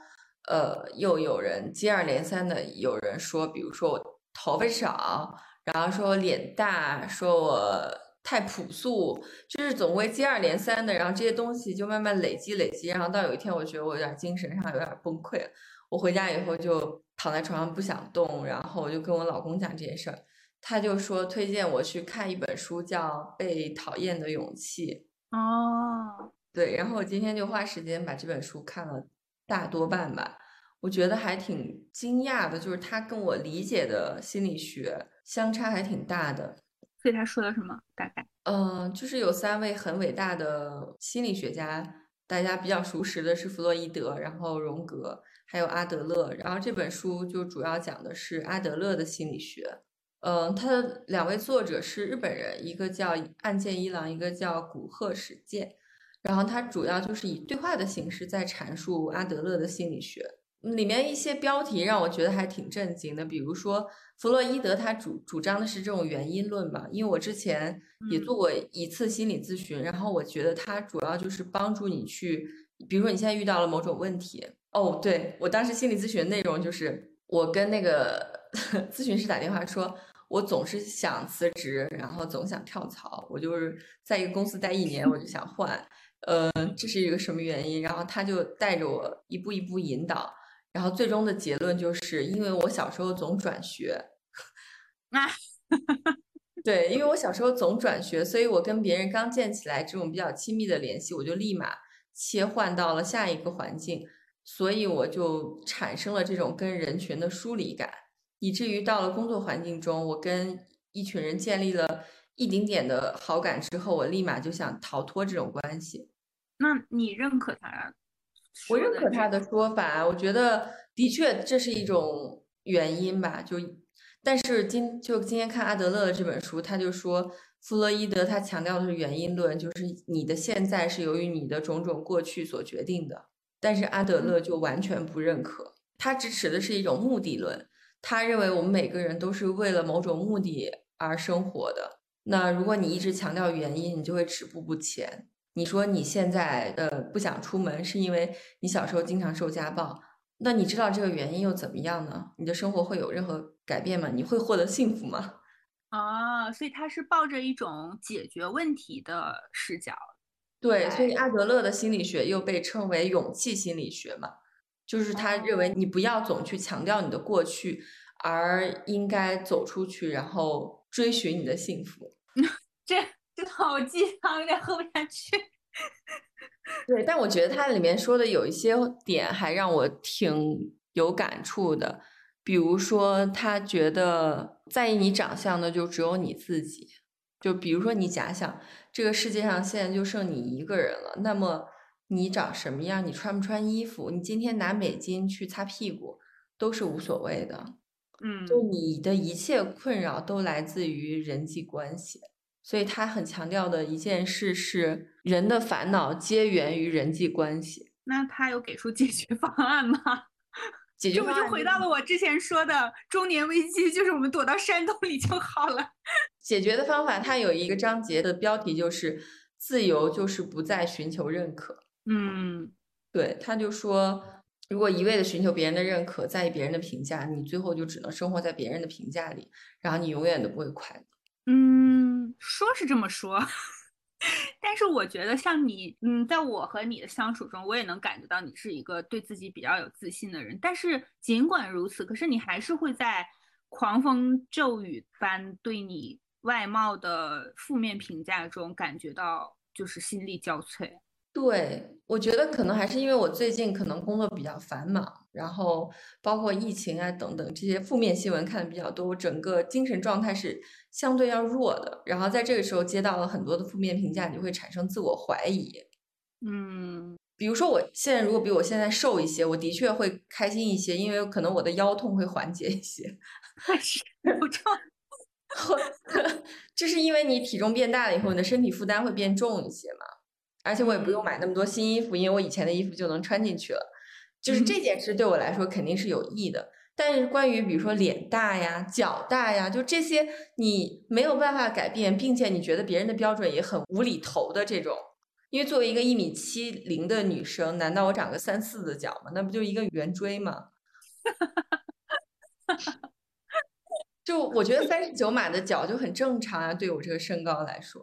呃，又有人接二连三的有人说，比如说我头发少。然后说脸大，说我太朴素，就是总会接二连三的，然后这些东西就慢慢累积累积，然后到有一天我觉得我有点精神上有点崩溃了，我回家以后就躺在床上不想动，然后我就跟我老公讲这件事儿，他就说推荐我去看一本书，叫《被讨厌的勇气》。哦，对，然后我今天就花时间把这本书看了大多半吧，我觉得还挺惊讶的，就是他跟我理解的心理学相差还挺大的。所以他说了什么？大概？嗯，就是有三位很伟大的心理学家，大家比较熟识的是弗洛伊德，然后荣格，还有阿德勒。然后这本书就主要讲的是阿德勒的心理学。嗯，他的两位作者是日本人，一个叫岸见一郎，一个叫古贺史健。然后他主要就是以对话的形式在阐述阿德勒的心理学。里面一些标题让我觉得还挺震惊的，比如说弗洛伊德他主主张的是这种原因论嘛，因为我之前也做过一次心理咨询，然后我觉得他主要就是帮助你去，比如说你现在遇到了某种问题，哦，对我当时心理咨询内容就是我跟那个 咨询师打电话说。我总是想辞职，然后总想跳槽。我就是在一个公司待一年，我就想换。呃，这是一个什么原因？然后他就带着我一步一步引导，然后最终的结论就是因为我小时候总转学。啊，对，因为我小时候总转学，所以我跟别人刚建起来这种比较亲密的联系，我就立马切换到了下一个环境，所以我就产生了这种跟人群的疏离感。以至于到了工作环境中，我跟一群人建立了一丁点的好感之后，我立马就想逃脱这种关系。那你认可他？我认可他的说法，我觉得的确这是一种原因吧。就但是今就今天看阿德勒的这本书，他就说弗洛伊德他强调的是原因论，就是你的现在是由于你的种种过去所决定的。但是阿德勒就完全不认可，他支持的是一种目的论。他认为我们每个人都是为了某种目的而生活的。那如果你一直强调原因，你就会止步不前。你说你现在呃不想出门，是因为你小时候经常受家暴。那你知道这个原因又怎么样呢？你的生活会有任何改变吗？你会获得幸福吗？啊，所以他是抱着一种解决问题的视角。对，所以阿德勒的心理学又被称为勇气心理学嘛。就是他认为你不要总去强调你的过去，而应该走出去，然后追寻你的幸福。这这好鸡汤，有点喝不下去。对，但我觉得它里面说的有一些点还让我挺有感触的，比如说他觉得在意你长相的就只有你自己。就比如说你假想这个世界上现在就剩你一个人了，那么。你长什么样？你穿不穿衣服？你今天拿美金去擦屁股都是无所谓的。嗯，就你的一切困扰都来自于人际关系，所以他很强调的一件事是，人的烦恼皆源于人际关系。那他有给出解决方案吗？解决方案这就回到了我之前说的中年危机，就是我们躲到山洞里就好了。解决的方法，它有一个章节的标题就是“自由就是不再寻求认可”。嗯，对，他就说，如果一味的寻求别人的认可，在意别人的评价，你最后就只能生活在别人的评价里，然后你永远都不会快乐。嗯，说是这么说，但是我觉得像你，嗯，在我和你的相处中，我也能感觉到你是一个对自己比较有自信的人。但是尽管如此，可是你还是会在狂风骤雨般对你外貌的负面评价中感觉到就是心力交瘁。对，我觉得可能还是因为我最近可能工作比较繁忙，然后包括疫情啊等等这些负面新闻看的比较多，我整个精神状态是相对要弱的。然后在这个时候接到了很多的负面评价，你会产生自我怀疑。嗯，比如说我现在如果比我现在瘦一些，我的确会开心一些，因为可能我的腰痛会缓解一些。是不重，这是因为你体重变大了以后，你的身体负担会变重一些嘛。而且我也不用买那么多新衣服，因为我以前的衣服就能穿进去了。就是这件事对我来说肯定是有益的。但是关于比如说脸大呀、脚大呀，就这些你没有办法改变，并且你觉得别人的标准也很无厘头的这种，因为作为一个一米七零的女生，难道我长个三四的脚吗？那不就一个圆锥吗？就我觉得三十九码的脚就很正常啊，对我这个身高来说。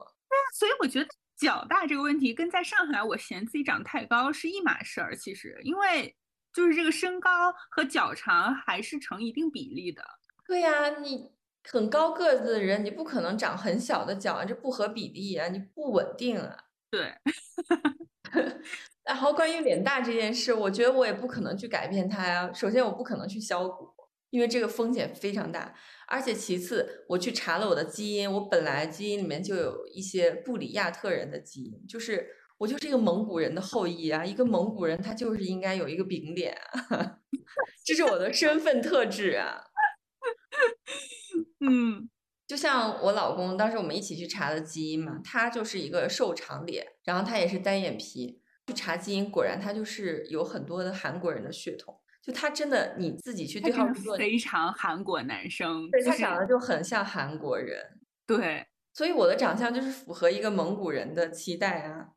所以我觉得脚大这个问题跟在上海我嫌自己长太高是一码事儿。其实，因为就是这个身高和脚长还是成一定比例的。对呀，你很高个子的人，你不可能长很小的脚啊，这不合比例啊，你不稳定啊。对。然后关于脸大这件事，我觉得我也不可能去改变它呀。首先，我不可能去削骨，因为这个风险非常大。而且其次，我去查了我的基因，我本来基因里面就有一些布里亚特人的基因，就是我就是一个蒙古人的后裔啊。一个蒙古人他就是应该有一个饼脸啊，这是我的身份特质啊。嗯，就像我老公当时我们一起去查的基因嘛，他就是一个瘦长脸，然后他也是单眼皮。去查基因，果然他就是有很多的韩国人的血统。就他真的，你自己去对号入座，非常韩国男生。对他长得就很像韩国人。对，所以我的长相就是符合一个蒙古人的期待啊。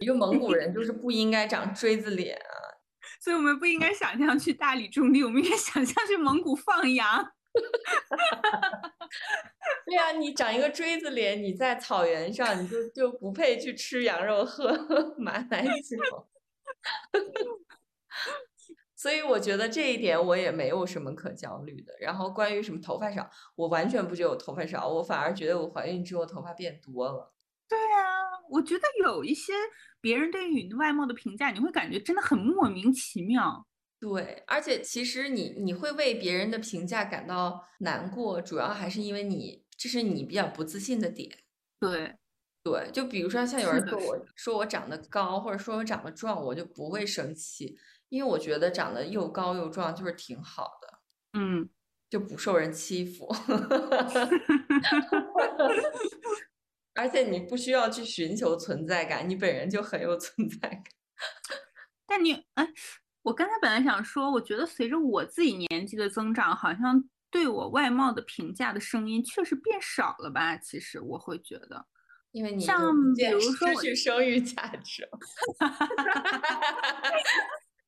一个蒙古人就是不应该长锥子脸啊。所以我们不应该想象去大理种地，我们应该想象去蒙古放羊。对呀，你长一个锥子脸，你在草原上，你就就不配去吃羊肉、喝 马奶酒。所以我觉得这一点我也没有什么可焦虑的。然后关于什么头发少，我完全不觉得我头发少，我反而觉得我怀孕之后头发变多了。对啊，我觉得有一些别人对于你外貌的评价，你会感觉真的很莫名其妙。对，而且其实你你会为别人的评价感到难过，主要还是因为你这是你比较不自信的点。对，对，就比如说像有人说我说我长得高，或者说我长得壮，我就不会生气，因为我觉得长得又高又壮就是挺好的，嗯，就不受人欺负，而且你不需要去寻求存在感，你本人就很有存在感。但你哎。我刚才本来想说，我觉得随着我自己年纪的增长，好像对我外貌的评价的声音确实变少了吧？其实我会觉得，因为你像比如说失去生育价值，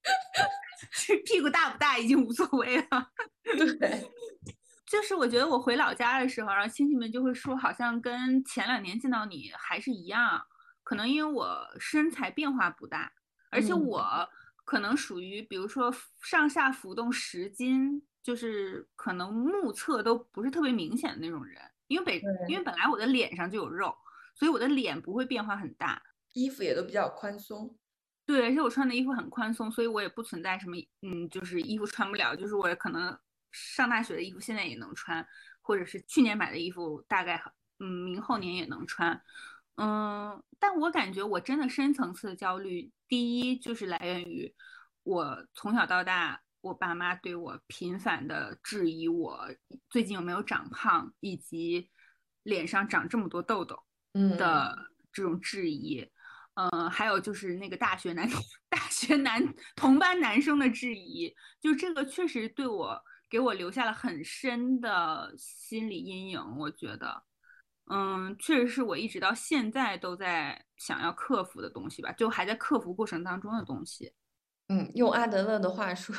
屁股大不大已经无所谓了。对，就是我觉得我回老家的时候，然后亲戚们就会说，好像跟前两年见到你还是一样，可能因为我身材变化不大，而且我。可能属于，比如说上下浮动十斤，就是可能目测都不是特别明显的那种人，因为本因为本来我的脸上就有肉，所以我的脸不会变化很大，衣服也都比较宽松。对，而且我穿的衣服很宽松，所以我也不存在什么，嗯，就是衣服穿不了，就是我可能上大学的衣服现在也能穿，或者是去年买的衣服大概，嗯，明后年也能穿。嗯，但我感觉我真的深层次的焦虑，第一就是来源于我从小到大，我爸妈对我频繁的质疑我最近有没有长胖，以及脸上长这么多痘痘的这种质疑。嗯，还有就是那个大学男 大学男同班男生的质疑，就这个确实对我给我留下了很深的心理阴影，我觉得。嗯，确实是我一直到现在都在想要克服的东西吧，就还在克服过程当中的东西。嗯，用阿德勒的话说，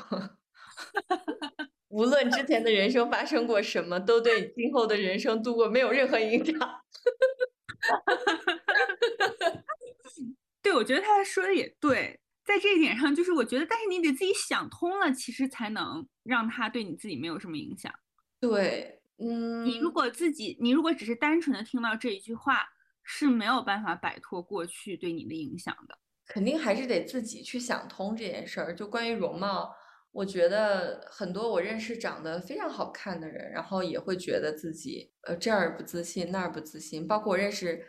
无论之前的人生发生过什么，都对今后的人生度过没有任何影响。对，我觉得他说的也对，在这一点上，就是我觉得，但是你得自己想通了，其实才能让他对你自己没有什么影响。对。嗯，你如果自己，你如果只是单纯的听到这一句话，是没有办法摆脱过去对你的影响的。肯定还是得自己去想通这件事儿。就关于容貌，我觉得很多我认识长得非常好看的人，然后也会觉得自己呃这儿不自信，那儿不自信。包括我认识，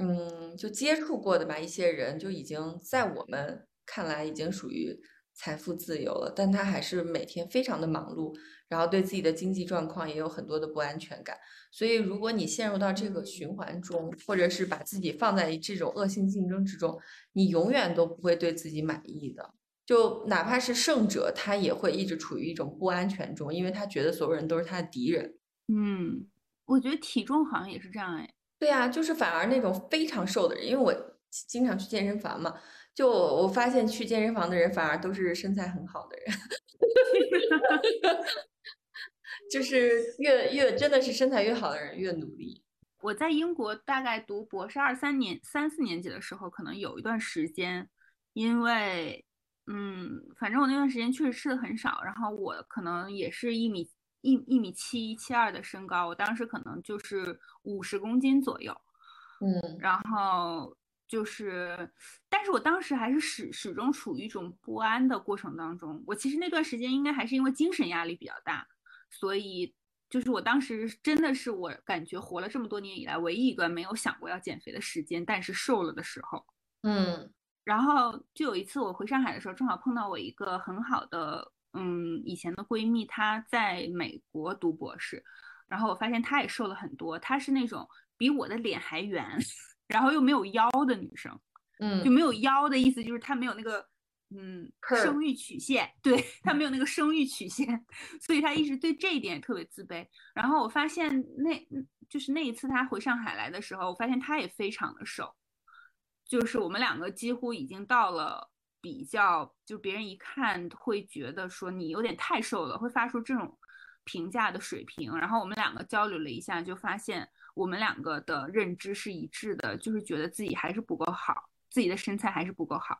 嗯，就接触过的吧一些人，就已经在我们看来已经属于财富自由了，但他还是每天非常的忙碌。然后对自己的经济状况也有很多的不安全感，所以如果你陷入到这个循环中，或者是把自己放在这种恶性竞争之中，你永远都不会对自己满意的。就哪怕是胜者，他也会一直处于一种不安全中，因为他觉得所有人都是他的敌人。嗯，我觉得体重好像也是这样哎。对啊，就是反而那种非常瘦的人，因为我经常去健身房嘛，就我发现去健身房的人反而都是身材很好的人。就是越越真的是身材越好的人越努力，我在英国大概读博士二三年、三四年级的时候，可能有一段时间，因为，嗯，反正我那段时间确实吃的很少，然后我可能也是一米一一米七一七二的身高，我当时可能就是五十公斤左右，嗯，然后就是，但是我当时还是始始终处于一种不安的过程当中。我其实那段时间应该还是因为精神压力比较大，所以。就是我当时真的是我感觉活了这么多年以来唯一一段没有想过要减肥的时间，但是瘦了的时候，嗯，然后就有一次我回上海的时候，正好碰到我一个很好的嗯以前的闺蜜，她在美国读博士，然后我发现她也瘦了很多，她是那种比我的脸还圆，然后又没有腰的女生，嗯，就没有腰的意思就是她没有那个。嗯，生育曲线，对她没有那个生育曲线，所以她一直对这一点特别自卑。然后我发现那，就是那一次她回上海来的时候，我发现她也非常的瘦，就是我们两个几乎已经到了比较，就别人一看会觉得说你有点太瘦了，会发出这种评价的水平。然后我们两个交流了一下，就发现我们两个的认知是一致的，就是觉得自己还是不够好，自己的身材还是不够好。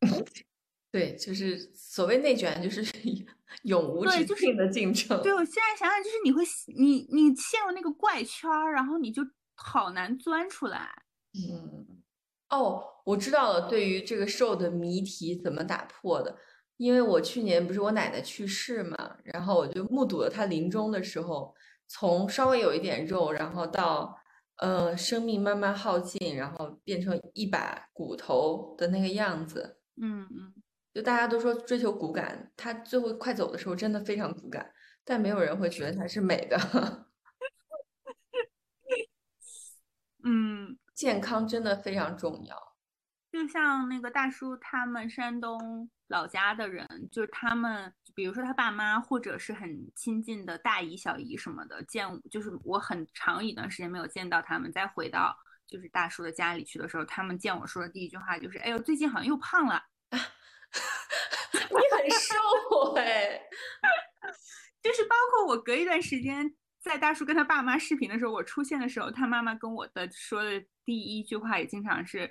对，就是所谓内卷，就是 永无止境的竞争。对我现在想想，就是你会你你陷入那个怪圈儿，然后你就好难钻出来。嗯，哦，我知道了，对于这个瘦的谜题怎么打破的？因为我去年不是我奶奶去世嘛，然后我就目睹了她临终的时候，从稍微有一点肉，然后到呃生命慢慢耗尽，然后变成一把骨头的那个样子。嗯嗯，就大家都说追求骨感，她最后快走的时候真的非常骨感，但没有人会觉得她是美的。嗯，健康真的非常重要。就像那个大叔他们山东老家的人，就是他们，比如说他爸妈或者是很亲近的大姨、小姨什么的，见就是我很长一段时间没有见到他们，再回到就是大叔的家里去的时候，他们见我说的第一句话就是：“哎呦，最近好像又胖了。”你很瘦哎，就是包括我隔一段时间在大叔跟他爸妈视频的时候，我出现的时候，他妈妈跟我的说的第一句话也经常是，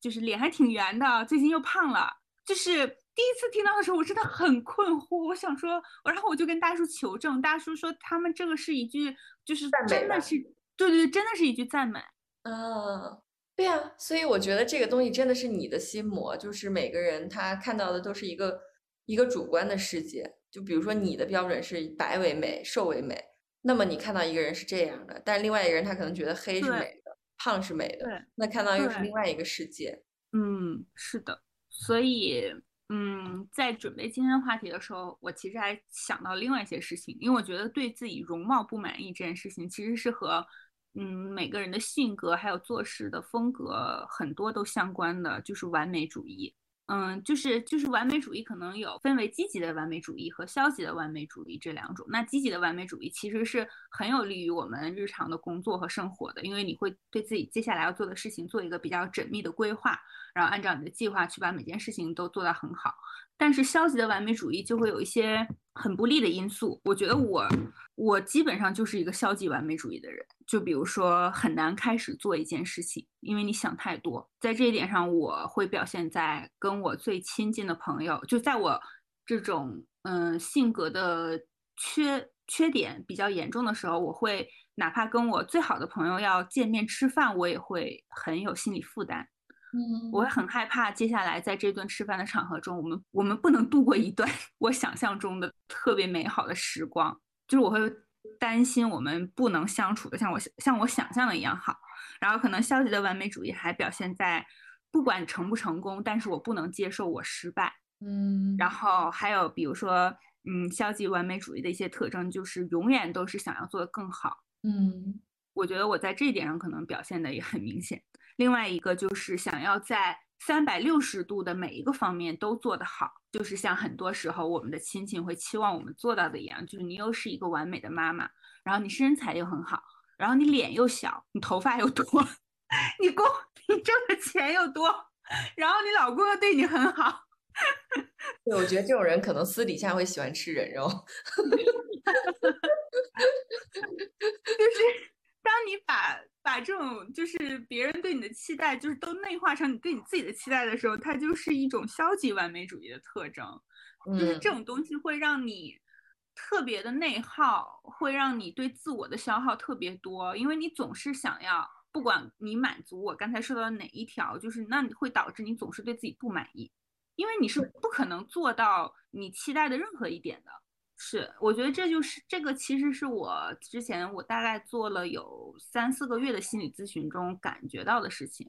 就是脸还挺圆的，最近又胖了。就是第一次听到的时候，我真的很困惑，我想说，然后我就跟大叔求证，大叔说他们这个是一句，就是真的是，对对对，真的是一句赞美。嗯。对呀，所以我觉得这个东西真的是你的心魔，就是每个人他看到的都是一个一个主观的世界。就比如说你的标准是白为美，瘦为美，那么你看到一个人是这样的，但是另外一个人他可能觉得黑是美的，胖是美的，那看到又是另外一个世界。嗯，是的。所以，嗯，在准备今天的话题的时候，我其实还想到另外一些事情，因为我觉得对自己容貌不满意这件事情，其实是和。嗯，每个人的性格还有做事的风格，很多都相关的，就是完美主义。嗯，就是就是完美主义，可能有分为积极的完美主义和消极的完美主义这两种。那积极的完美主义其实是很有利于我们日常的工作和生活的，因为你会对自己接下来要做的事情做一个比较缜密的规划，然后按照你的计划去把每件事情都做到很好。但是消极的完美主义就会有一些很不利的因素。我觉得我我基本上就是一个消极完美主义的人。就比如说很难开始做一件事情，因为你想太多。在这一点上，我会表现在跟我最亲近的朋友，就在我这种嗯性格的缺缺点比较严重的时候，我会哪怕跟我最好的朋友要见面吃饭，我也会很有心理负担。嗯，我会很害怕，接下来在这顿吃饭的场合中，我们我们不能度过一段 我想象中的特别美好的时光，就是我会担心我们不能相处的像我像我想象的一样好。然后可能消极的完美主义还表现在，不管成不成功，但是我不能接受我失败。嗯，然后还有比如说，嗯，消极完美主义的一些特征就是永远都是想要做得更好。嗯，我觉得我在这一点上可能表现的也很明显。另外一个就是想要在三百六十度的每一个方面都做得好，就是像很多时候我们的亲戚会期望我们做到的一样，就是你又是一个完美的妈妈，然后你身材又很好，然后你脸又小，你头发又多，你工你挣的钱又多，然后你老公又对你很好。对，我觉得这种人可能私底下会喜欢吃人肉。就是。当你把把这种就是别人对你的期待，就是都内化成你对你自己的期待的时候，它就是一种消极完美主义的特征。就是这种东西会让你特别的内耗，会让你对自我的消耗特别多，因为你总是想要，不管你满足我刚才说到的哪一条，就是那你会导致你总是对自己不满意，因为你是不可能做到你期待的任何一点的。是，我觉得这就是这个，其实是我之前我大概做了有三四个月的心理咨询中感觉到的事情。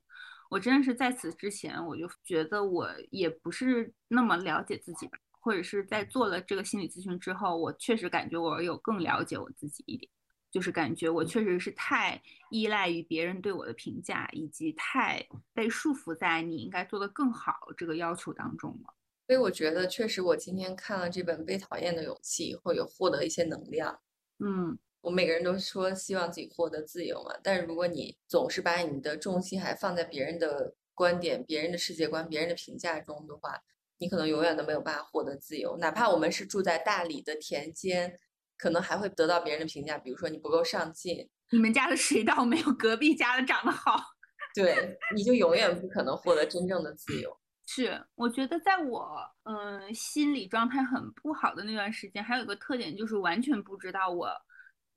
我真的是在此之前，我就觉得我也不是那么了解自己吧。或者是在做了这个心理咨询之后，我确实感觉我有更了解我自己一点，就是感觉我确实是太依赖于别人对我的评价，以及太被束缚在你应该做得更好这个要求当中了。所以我觉得，确实我今天看了这本《被讨厌的勇气》以后，有获得一些能量。嗯，我每个人都说希望自己获得自由嘛，但是如果你总是把你的重心还放在别人的观点、别人的世界观、别人的评价中的话，你可能永远都没有办法获得自由，哪怕我们是住在大理的田间，可能还会得到别人的评价，比如说你不够上进，你们家的水稻没有隔壁家的长得好，对，你就永远不可能获得真正的自由。是，我觉得在我嗯心理状态很不好的那段时间，还有一个特点就是完全不知道我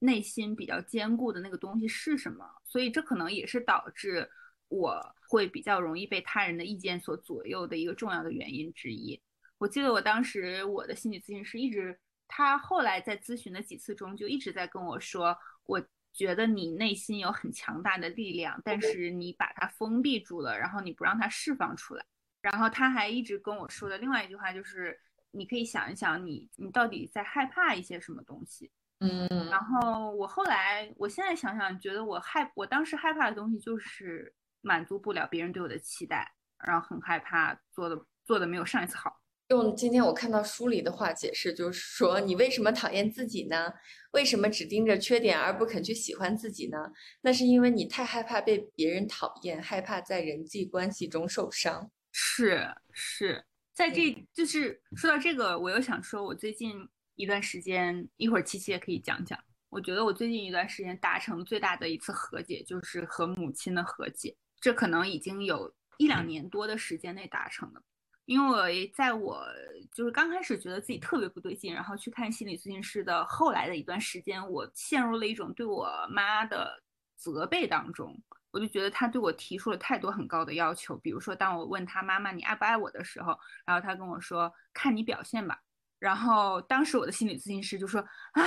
内心比较坚固的那个东西是什么，所以这可能也是导致。我会比较容易被他人的意见所左右的一个重要的原因之一。我记得我当时我的心理咨询师一直，他后来在咨询的几次中就一直在跟我说，我觉得你内心有很强大的力量，但是你把它封闭住了，然后你不让它释放出来。然后他还一直跟我说的另外一句话就是，你可以想一想，你你到底在害怕一些什么东西？嗯。然后我后来，我现在想想，觉得我害我当时害怕的东西就是。满足不了别人对我的期待，然后很害怕做的做的没有上一次好。用今天我看到书里的话解释，就是说你为什么讨厌自己呢？为什么只盯着缺点而不肯去喜欢自己呢？那是因为你太害怕被别人讨厌，害怕在人际关系中受伤。是是，在这就是说到这个，我又想说，我最近一段时间，一会儿七七也可以讲讲。我觉得我最近一段时间达成最大的一次和解，就是和母亲的和解。这可能已经有一两年多的时间内达成的，因为在我就是刚开始觉得自己特别不对劲，然后去看心理咨询师的后来的一段时间，我陷入了一种对我妈的责备当中。我就觉得他对我提出了太多很高的要求，比如说当我问他妈妈你爱不爱我的时候，然后他跟我说看你表现吧。然后当时我的心理咨询师就说啊，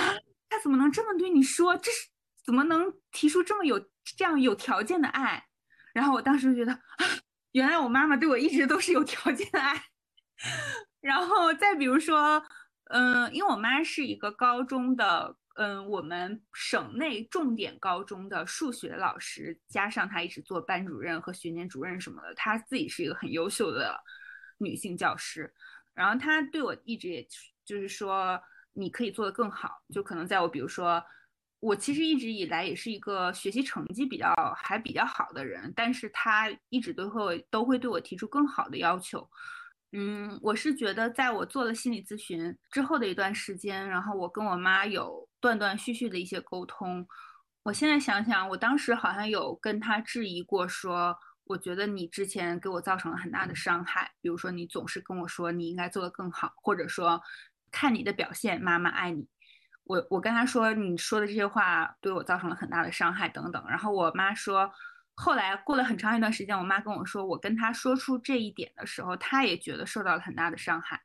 他怎么能这么对你说？这是怎么能提出这么有这样有条件的爱？然后我当时就觉得，啊，原来我妈妈对我一直都是有条件的爱。然后再比如说，嗯，因为我妈是一个高中的，嗯，我们省内重点高中的数学老师，加上她一直做班主任和学年主任什么的，她自己是一个很优秀的女性教师。然后她对我一直也就是说，你可以做得更好，就可能在我比如说。我其实一直以来也是一个学习成绩比较还比较好的人，但是他一直都会都会对我提出更好的要求。嗯，我是觉得在我做了心理咨询之后的一段时间，然后我跟我妈有断断续续的一些沟通。我现在想想，我当时好像有跟她质疑过，说我觉得你之前给我造成了很大的伤害，比如说你总是跟我说你应该做得更好，或者说看你的表现，妈妈爱你。我我跟他说你说的这些话对我造成了很大的伤害等等，然后我妈说，后来过了很长一段时间，我妈跟我说，我跟她说出这一点的时候，她也觉得受到了很大的伤害，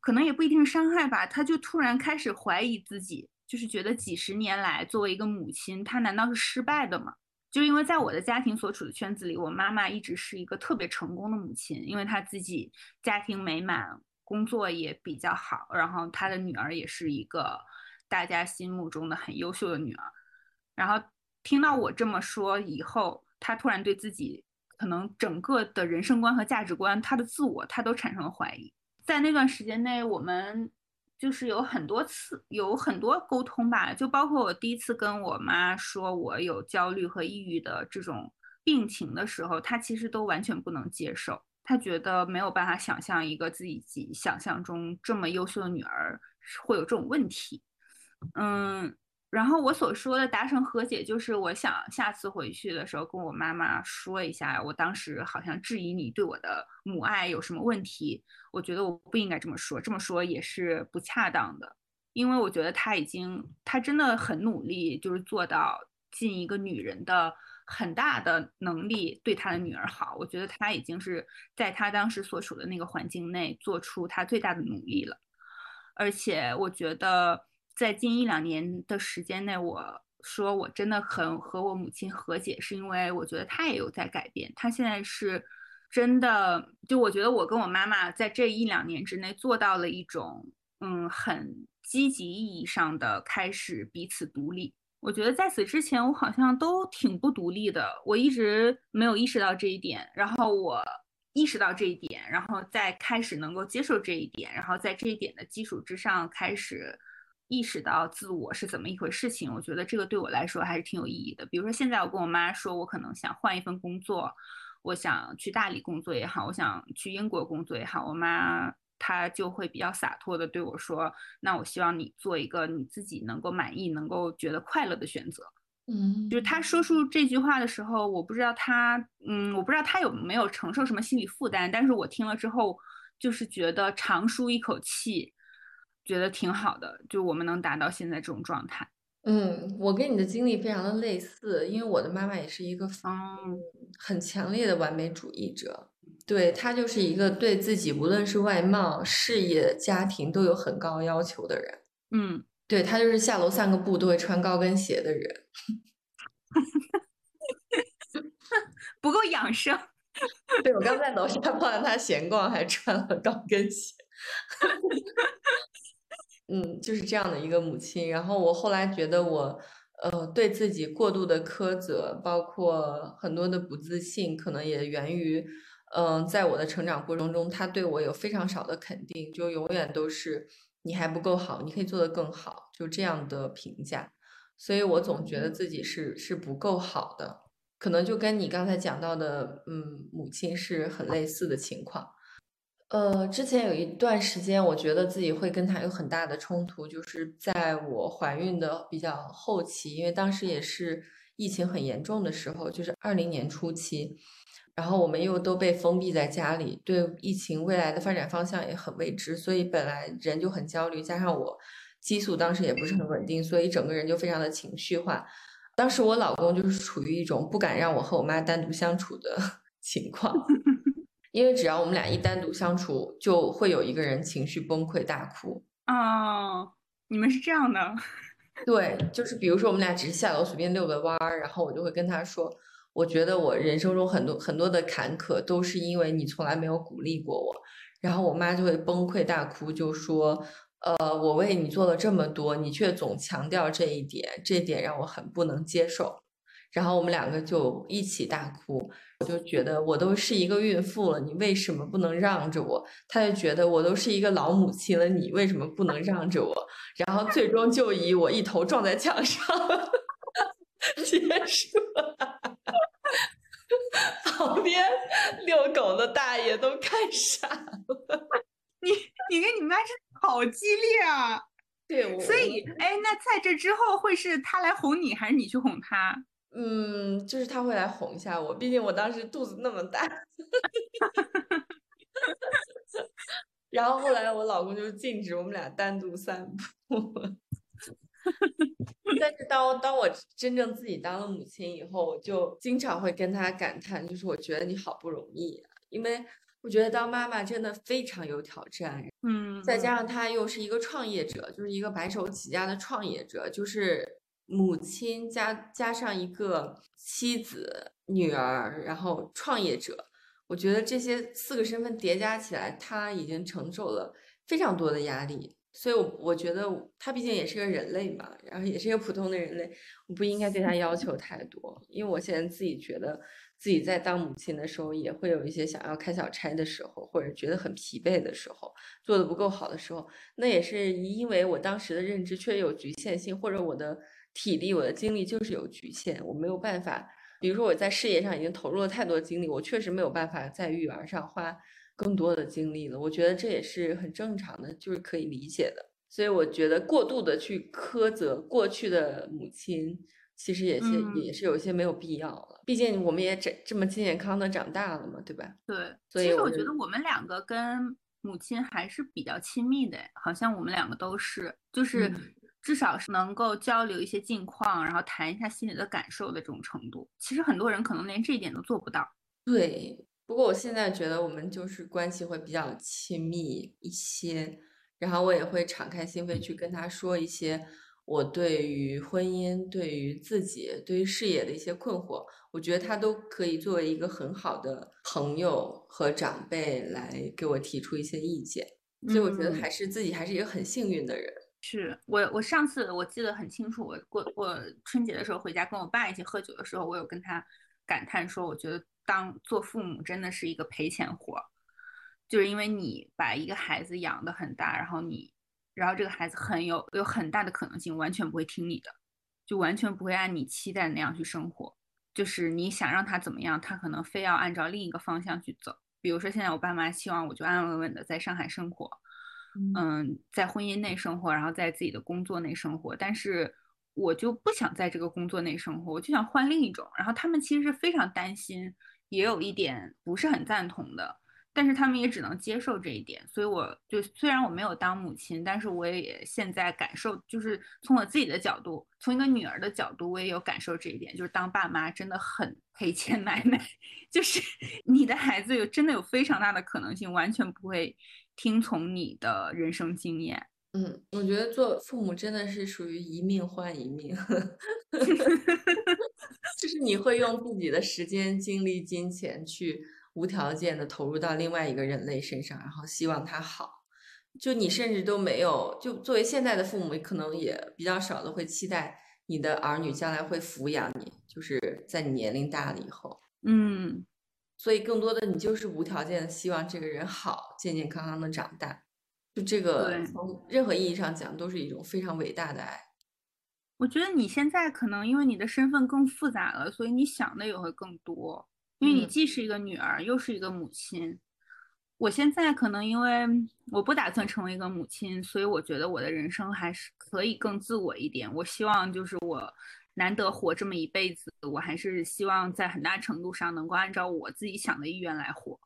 可能也不一定伤害吧，她就突然开始怀疑自己，就是觉得几十年来作为一个母亲，她难道是失败的吗？就因为在我的家庭所处的圈子里，我妈妈一直是一个特别成功的母亲，因为她自己家庭美满，工作也比较好，然后她的女儿也是一个。大家心目中的很优秀的女儿，然后听到我这么说以后，她突然对自己可能整个的人生观和价值观，她的自我，她都产生了怀疑。在那段时间内，我们就是有很多次有很多沟通吧，就包括我第一次跟我妈说我有焦虑和抑郁的这种病情的时候，她其实都完全不能接受，她觉得没有办法想象一个自己想象中这么优秀的女儿会有这种问题。嗯，然后我所说的达成和解，就是我想下次回去的时候跟我妈妈说一下，我当时好像质疑你对我的母爱有什么问题。我觉得我不应该这么说，这么说也是不恰当的，因为我觉得她已经，她真的很努力，就是做到尽一个女人的很大的能力对她的女儿好。我觉得她已经是在她当时所处的那个环境内做出她最大的努力了，而且我觉得。在近一两年的时间内，我说我真的很和我母亲和解，是因为我觉得她也有在改变。她现在是真的，就我觉得我跟我妈妈在这一两年之内做到了一种，嗯，很积极意义上的开始彼此独立。我觉得在此之前，我好像都挺不独立的，我一直没有意识到这一点。然后我意识到这一点，然后再开始能够接受这一点，然后在这一点的基础之上开始。意识到自我是怎么一回事情，我觉得这个对我来说还是挺有意义的。比如说，现在我跟我妈说，我可能想换一份工作，我想去大理工作也好，我想去英国工作也好，我妈她就会比较洒脱的对我说：“那我希望你做一个你自己能够满意、能够觉得快乐的选择。”嗯，就是她说出这句话的时候，我不知道她，嗯，我不知道她有没有承受什么心理负担，但是我听了之后，就是觉得长舒一口气。觉得挺好的，就我们能达到现在这种状态。嗯，我跟你的经历非常的类似，因为我的妈妈也是一个方很强烈的完美主义者，对她就是一个对自己无论是外貌、事业、家庭都有很高要求的人。嗯，对她就是下楼散个步都会穿高跟鞋的人，不够养生。对我刚在楼下碰到她闲逛，还穿了高跟鞋。嗯，就是这样的一个母亲。然后我后来觉得我，呃，对自己过度的苛责，包括很多的不自信，可能也源于，嗯，在我的成长过程中，他对我有非常少的肯定，就永远都是你还不够好，你可以做得更好，就这样的评价。所以我总觉得自己是是不够好的，可能就跟你刚才讲到的，嗯，母亲是很类似的情况。呃，之前有一段时间，我觉得自己会跟他有很大的冲突，就是在我怀孕的比较后期，因为当时也是疫情很严重的时候，就是二零年初期，然后我们又都被封闭在家里，对疫情未来的发展方向也很未知，所以本来人就很焦虑，加上我激素当时也不是很稳定，所以整个人就非常的情绪化。当时我老公就是处于一种不敢让我和我妈单独相处的 情况。因为只要我们俩一单独相处，就会有一个人情绪崩溃大哭。哦，你们是这样的？对，就是比如说我们俩只是下楼随便遛个弯儿，然后我就会跟他说，我觉得我人生中很多很多的坎坷都是因为你从来没有鼓励过我。然后我妈就会崩溃大哭，就说，呃，我为你做了这么多，你却总强调这一点，这点让我很不能接受。然后我们两个就一起大哭。我就觉得我都是一个孕妇了，你为什么不能让着我？他就觉得我都是一个老母亲了，你为什么不能让着我？然后最终就以我一头撞在墙上 结束了。旁边遛狗的大爷都看傻了。你你跟你妈是好激烈啊！对，所以哎，那在这之后会是他来哄你，还是你去哄他？嗯，就是他会来哄一下我，毕竟我当时肚子那么大。然后后来我老公就禁止我们俩单独散步。但是当当我真正自己当了母亲以后，我就经常会跟他感叹，就是我觉得你好不容易，因为我觉得当妈妈真的非常有挑战。嗯，再加上他又是一个创业者，就是一个白手起家的创业者，就是。母亲加加上一个妻子、女儿，然后创业者，我觉得这些四个身份叠加起来，他已经承受了非常多的压力。所以，我我觉得他毕竟也是个人类嘛，然后也是一个普通的人类，我不应该对他要求太多。因为我现在自己觉得自己在当母亲的时候，也会有一些想要开小差的时候，或者觉得很疲惫的时候，做的不够好的时候，那也是因为我当时的认知确实有局限性，或者我的。体力，我的精力就是有局限，我没有办法。比如说我在事业上已经投入了太多精力，我确实没有办法在育儿上花更多的精力了。我觉得这也是很正常的，就是可以理解的。所以我觉得过度的去苛责过去的母亲，其实也是、嗯也是有一些没有必要了。毕竟我们也这这么健健康的长大了嘛，对吧？对，所以我是其实我觉得我们两个跟母亲还是比较亲密的，好像我们两个都是，就是嗯至少是能够交流一些近况，然后谈一下心里的感受的这种程度。其实很多人可能连这一点都做不到。对，不过我现在觉得我们就是关系会比较亲密一些，然后我也会敞开心扉去跟他说一些我对于婚姻、对于自己、对于事业的一些困惑，我觉得他都可以作为一个很好的朋友和长辈来给我提出一些意见，所以我觉得嗯还是自己还是一个很幸运的人。是我，我上次我记得很清楚，我过我春节的时候回家跟我爸一起喝酒的时候，我有跟他感叹说，我觉得当做父母真的是一个赔钱活，就是因为你把一个孩子养得很大，然后你，然后这个孩子很有有很大的可能性完全不会听你的，就完全不会按你期待的那样去生活，就是你想让他怎么样，他可能非要按照另一个方向去走。比如说现在我爸妈希望我就安安稳稳的在上海生活，嗯，在婚姻内生活，然后在自己的工作内生活，但是我就不想在这个工作内生活，我就想换另一种。然后他们其实是非常担心，也有一点不是很赞同的，但是他们也只能接受这一点。所以我就虽然我没有当母亲，但是我也现在感受，就是从我自己的角度，从一个女儿的角度，我也有感受这一点，就是当爸妈真的很赔钱买卖，就是你的孩子有真的有非常大的可能性完全不会听从你的人生经验。嗯，我觉得做父母真的是属于一命换一命，就是你会用自己的时间、精力、金钱去无条件的投入到另外一个人类身上，然后希望他好。就你甚至都没有，就作为现在的父母，可能也比较少的会期待你的儿女将来会抚养你，就是在你年龄大了以后。嗯，所以更多的你就是无条件的希望这个人好，健健康康的长大。就这个对从任何意义上讲，都是一种非常伟大的爱。我觉得你现在可能因为你的身份更复杂了，所以你想的也会更多。因为你嗯既是一个女儿，又是一个母亲。我现在可能因为我不打算成为一个母亲，所以我觉得我的人生还是可以更自我一点。我希望就是我难得活这么一辈子，我还是希望在很大程度上能够按照我自己想的意愿来活。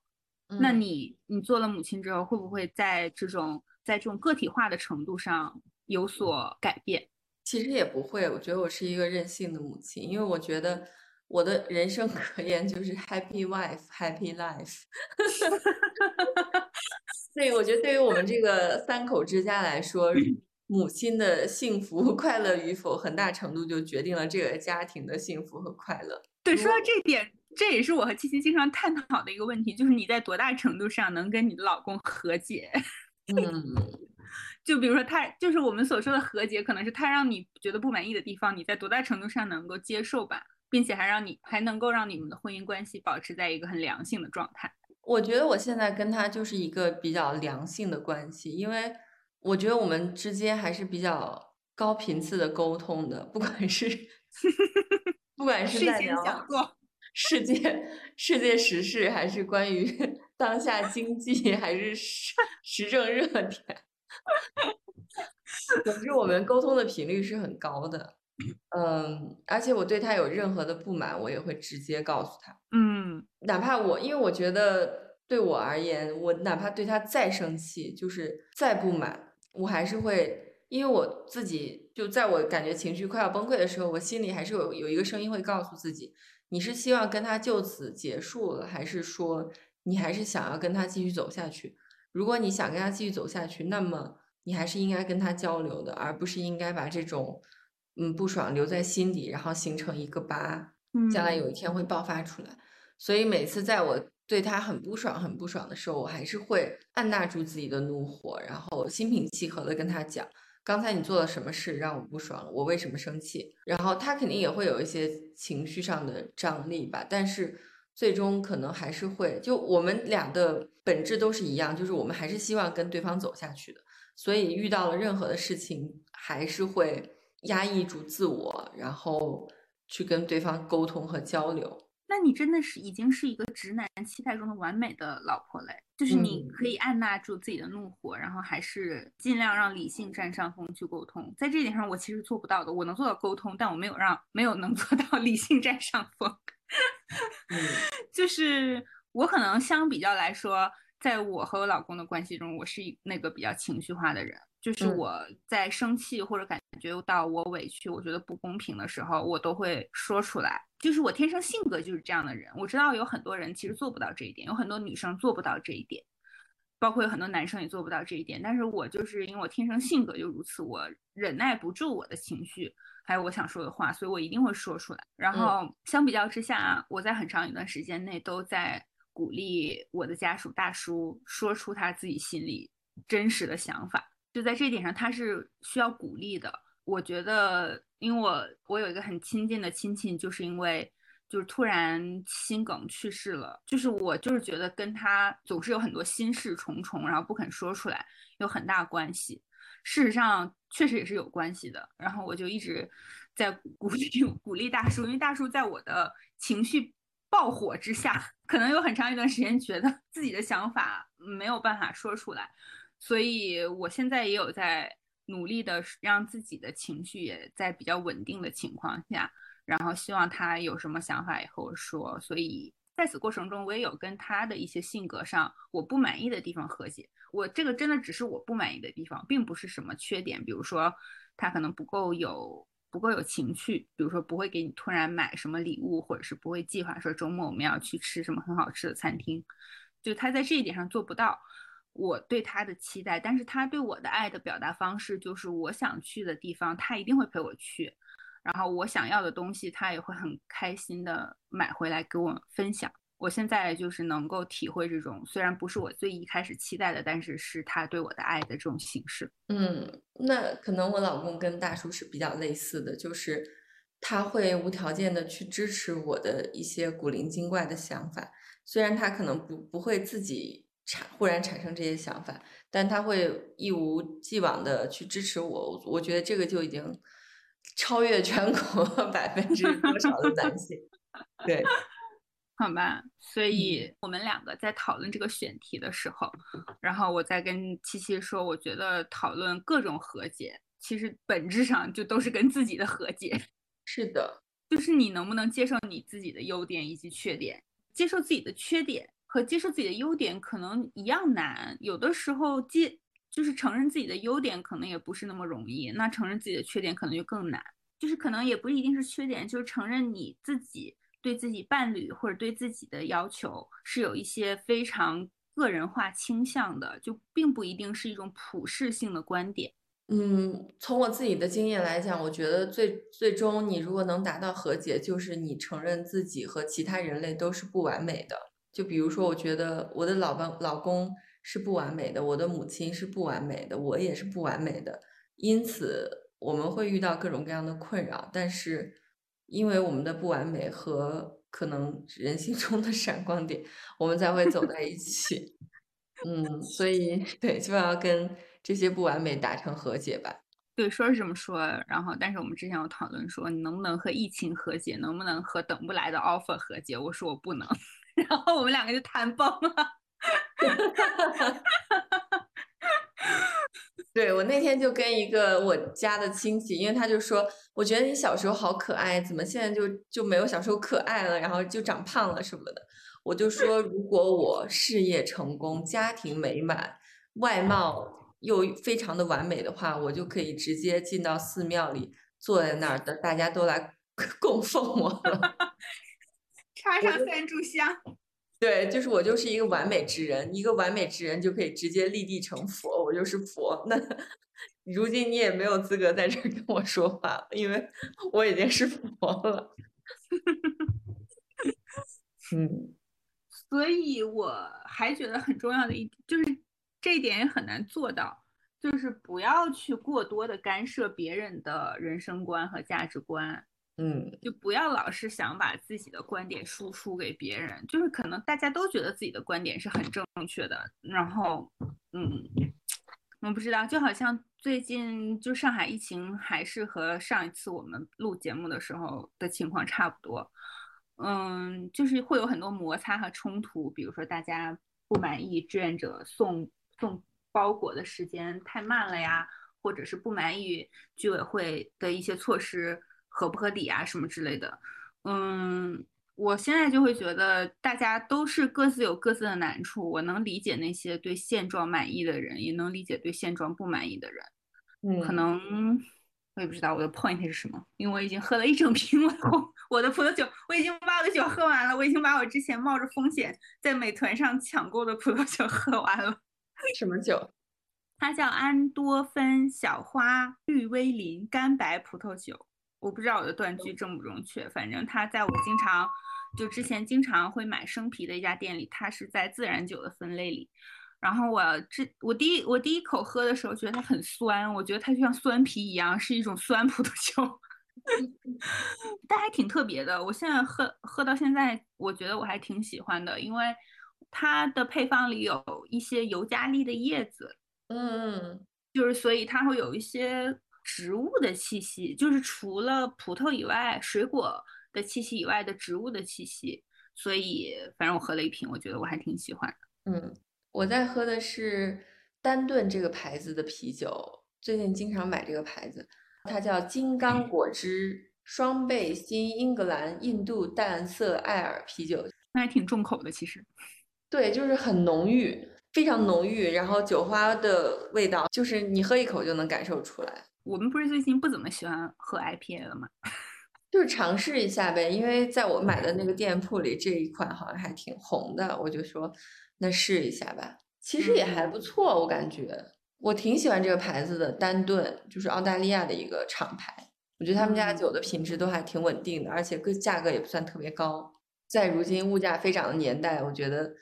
那嗯你你做了母亲之后，会不会在这种在这种个体化的程度上有所改变？其实也不会，我觉得我是一个任性的母亲，因为我觉得我的人生格言就是 Happy Wife, Happy Life。所以我觉得对于我们这个三口之家来说，母亲的幸福 快乐与否，很大程度就决定了这个家庭的幸福和快乐。对，说到这点，这也是我和七七经常探讨的一个问题，就是你在多大程度上能跟你的老公和解？嗯，就比如说他，就是我们所说的和解，可能是他让你觉得不满意的地方，你在多大程度上能够接受吧，并且还让你还能够让你们的婚姻关系保持在一个很良性的状态。我觉得我现在跟他就是一个比较良性的关系，因为我觉得我们之间还是比较高频次的沟通的，不管是 不管是在聊 世界世界时事，还是关于 当下经济，还是时时政热点，总之我们沟通的频率是很高的。嗯，而且我对他有任何的不满，我也会直接告诉他。嗯哪怕我，因为我觉得对我而言，我哪怕对他再生气，就是再不满，我还是会，因为我自己就在我感觉情绪快要崩溃的时候，我心里还是有有一个声音会告诉自己，你是希望跟他就此结束了，还是说你还是想要跟他继续走下去？如果你想跟他继续走下去，那么你还是应该跟他交流的，而不是应该把这种嗯不爽留在心底，然后形成一个疤。嗯，将来有一天会爆发出来。所以每次在我对他很不爽、很不爽的时候，我还是会按捺住自己的怒火，然后心平气和的跟他讲，刚才你做了什么事让我不爽了，我为什么生气？然后他肯定也会有一些情绪上的张力吧，但是最终可能还是会，就我们俩的本质都是一样，就是我们还是希望跟对方走下去的。所以遇到了任何的事情，还是会压抑住自我，然后去跟对方沟通和交流。那你真的是已经是一个直男期待中的完美的老婆嘞，就是你可以按捺住自己的怒火，然后还是尽量让理性占上风去沟通。在这一点上，我其实做不到的。我能做到沟通，但我没有让没有能做到 理性占上风。就是我可能相比较来说，在我和我老公的关系中，我是那个比较情绪化的人。就是我在生气或者感觉到我委屈，我觉得不公平的时候，我都会说出来。就是我天生性格就是这样的人。我知道有很多人其实做不到这一点，有很多女生做不到这一点，包括有很多男生也做不到这一点。但是我就是因为我天生性格就如此，我忍耐不住我的情绪，还有我想说的话，所以我一定会说出来。然后相比较之下，我在很长一段时间内都在鼓励我的家属大叔说出他自己心里真实的想法。就在这一点上，他是需要鼓励的。我觉得，因为我我有一个很亲近的亲戚，就是因为就是突然心梗去世了。就是我就是觉得跟他总是有很多心事重重，然后不肯说出来，有很大关系。事实上，确实也是有关系的。然后我就一直在鼓励鼓励大叔，因为大叔在我的情绪爆火之下，可能有很长一段时间觉得 自己的想法没有办法说出来。所以，我现在也有在努力的让自己的情绪也在比较稳定的情况下，然后希望他有什么想法也和我说。所以，在此过程中，我也有跟他的一些性格上我不满意的地方和解。我这个真的只是我不满意的地方，并不是什么缺点。比如说，他可能不够有不够有情趣，比如说不会给你突然买什么礼物，或者是不会计划说周末我们要去吃什么很好吃的餐厅，就他在这一点上做不到。我对他的期待，但是他对我的爱的表达方式就是我想去的地方，他一定会陪我去，然后我想要的东西，他也会很开心的买回来给我分享。我现在就是能够体会这种，虽然不是我最一开始期待的，但是是他对我的爱的这种形式。嗯，那可能我老公跟大叔是比较类似的，就是他会无条件的去支持我的一些古灵精怪的想法，虽然他可能不不会自己。产忽然产生这些想法，但他会一无既往的去支持我，我觉得这个就已经超越全国 百分之多少的男性。对，好吧，所以我们两个在讨论这个选题的时候，然后我在跟七七说，我觉得讨论各种和解，其实本质上就都是跟自己的和解。是的，就是你能不能接受你自己的优点以及缺点，接受自己的缺点。和接受自己的优点可能一样难，有的时候接就是承认自己的优点可能也不是那么容易，那承认自己的缺点可能就更难。就是可能也不一定是缺点，就是承认你自己对自己伴侣或者对自己的要求是有一些非常个人化倾向的，就并不一定是一种普世性的观点。嗯，从我自己的经验来讲，我觉得最最终你如果能达到和解，就是你承认自己和其他人类都是不完美的。就比如说，我觉得我的老伴老公是不完美的，我的母亲是不完美的，我也是不完美的，因此我们会遇到各种各样的困扰。但是，因为我们的不完美和可能人性中的闪光点，我们才会走在一起。嗯，所以对，就要跟这些不完美达成和解吧。对，说是这么说，然后但是我们之前有讨论说，你能不能和疫情和解，能不能和等不来的 offer 和解？我说我不能。然后我们两个就谈崩了。对我那天就跟一个我家的亲戚，因为他就说，我觉得你小时候好可爱，怎么现在就就没有小时候可爱了，然后就长胖了什么的。我就说，如果我事业成功、家庭美满、外貌又非常的完美的话，我就可以直接进到寺庙里，坐在那儿的，大家都来 供奉我了。插上三炷香，对，就是我就是一个完美之人，一个完美之人就可以直接立地成佛，我就是佛。那如今你也没有资格在这跟我说话，因为我已经是佛了。嗯，所以我还觉得很重要的一点就是这一点也很难做到，就是不要去过多的干涉别人的人生观和价值观。嗯，就不要老是想把自己的观点输出给别人，就是可能大家都觉得自己的观点是很正确的，然后，嗯，我不知道，就好像最近就上海疫情还是和上一次我们录节目的时候的情况差不多，嗯，就是会有很多摩擦和冲突，比如说大家不满意志愿者送送包裹的时间太慢了呀，或者是不满意居委会的一些措施合不合理啊什么之类的。嗯，我现在就会觉得大家都是各自有各自的难处，我能理解那些对现状满意的人，也能理解对现状不满意的人。嗯，可能我也不知道我的 point 是什么，因为我已经喝了一整瓶我我的葡萄酒，我已经把我的酒喝完了，我已经把我之前冒着风险在美团上抢购的葡萄酒喝完了。什么酒？它叫安多芬小花绿威林干白葡萄酒。我不知道我的断句正不正确，反正它在我经常就之前经常会买生啤的一家店里，它是在自然酒的分类里。然后我这我第一我第一口喝的时候觉得它很酸，我觉得它就像酸啤一样，是一种酸葡萄酒，但还挺特别的。我现在喝喝到现在，我觉得我还挺喜欢的，因为它的配方里有一些尤加利的叶子，嗯嗯，就是所以它会有一些植物的气息，就是除了葡萄以外，水果的气息以外的植物的气息。所以反正我喝了一瓶，我觉得我还挺喜欢的。嗯，我在喝的是丹顿这个牌子的啤酒，最近经常买这个牌子，它叫金刚果汁双倍新英格兰印度淡色艾尔啤酒，那还挺重口的，其实。对，就是很浓郁，非常浓郁，然后酒花的味道，就是你喝一口就能感受出来。我们不是最近不怎么喜欢喝 IPA 了吗？就是尝试一下呗，因为在我买的那个店铺里，这一款好像还挺红的，我就说那试一下吧。其实也还不错，我感觉我挺喜欢这个牌子的，丹顿就是澳大利亚的一个厂牌，我觉得他们家酒的品质都还挺稳定的，而且个价格也不算特别高。在如今物价飞涨的年代，我觉得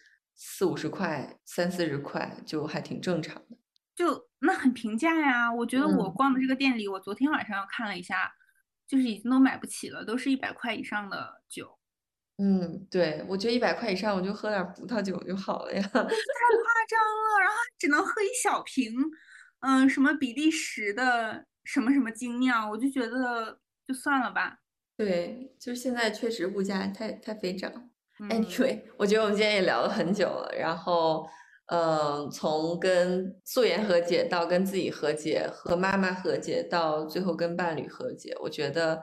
四五十块、三四十块就还挺正常的。就那很平价呀，我觉得我逛的这个店里，我昨天晚上又看了一下。就是已经都买不起了，都是一百块以上的酒。嗯，对，我觉得一百块以上我就喝点葡萄酒就好了呀。太夸张了，然后只能喝一小瓶，嗯，什么比利时的什么什么精酿，我就觉得就算了吧。对，就是现在确实物价太太飞涨。Anyway，我觉得我们今天也聊了很久了，然后。嗯，从跟素颜和解到跟自己和解，和妈妈和解到最后跟伴侣和解，我觉得，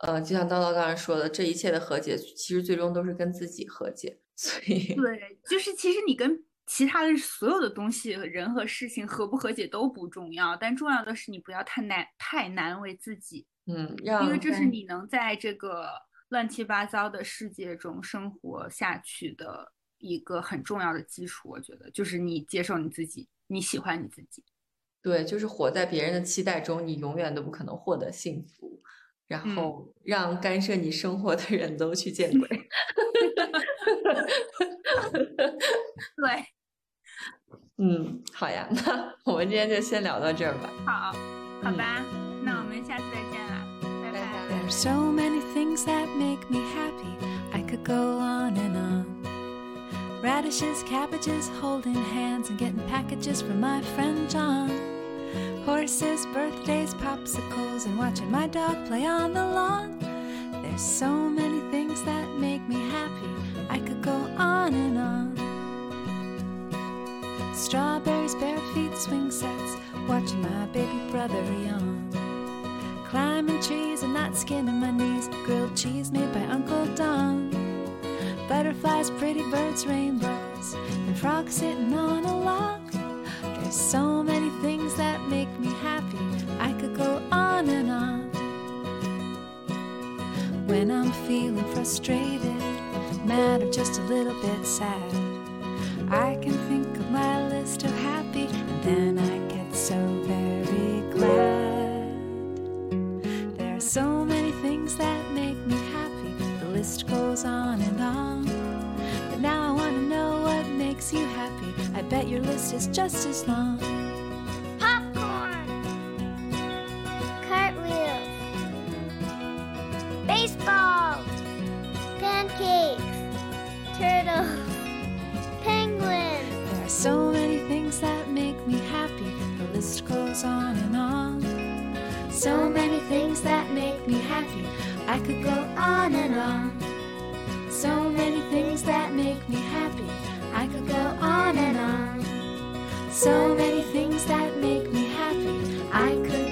呃，就像叨叨刚才说的，这一切的和解其实最终都是跟自己和解。所以，对，就是其实你跟其他的所有的东西、人和事情和不和解都不重要，但重要的是你不要太难、太难为自己。嗯，因为这是你能在这个乱七八糟的世界中生活下去的。一个很重要的基础，我觉得就是你接受你自己，你喜欢你自己。对，就是活在别人的期待中，你永远都不可能获得幸福。然后让干涉你生活的人都去见鬼。对，嗯，好呀，那我们今天就先聊到这儿吧。好，好吧，那我们下次再拜。Radishes, cabbages, holding hands and getting packages from my friend John. Horses, birthdays, popsicles, and watching my dog play on the lawn. There's so many things that make me happy. I could go on and on. Strawberries, bare feet, swing sets, watching my baby brother yawn. Climbing trees and not skinning my knees, grilled cheese made by Uncle Don. Butterflies, pretty birds, rainbows, and frogs sitting on a log. There's so many things that make me happy. I could go on and on. When I'm feeling frustrated, mad, or just a little bit sad, I can think of my list of happy, and then I get so very glad. Makes you happy. I bet your list is just as long. Popcorn, cartwheels, baseball, pancakes, turtles, penguins. There are so many things that make me happy. The list goes on and on. So many things that make me happy. I could go on and on. So many things that make me happy. I could go on and on. So many things that make me happy. I could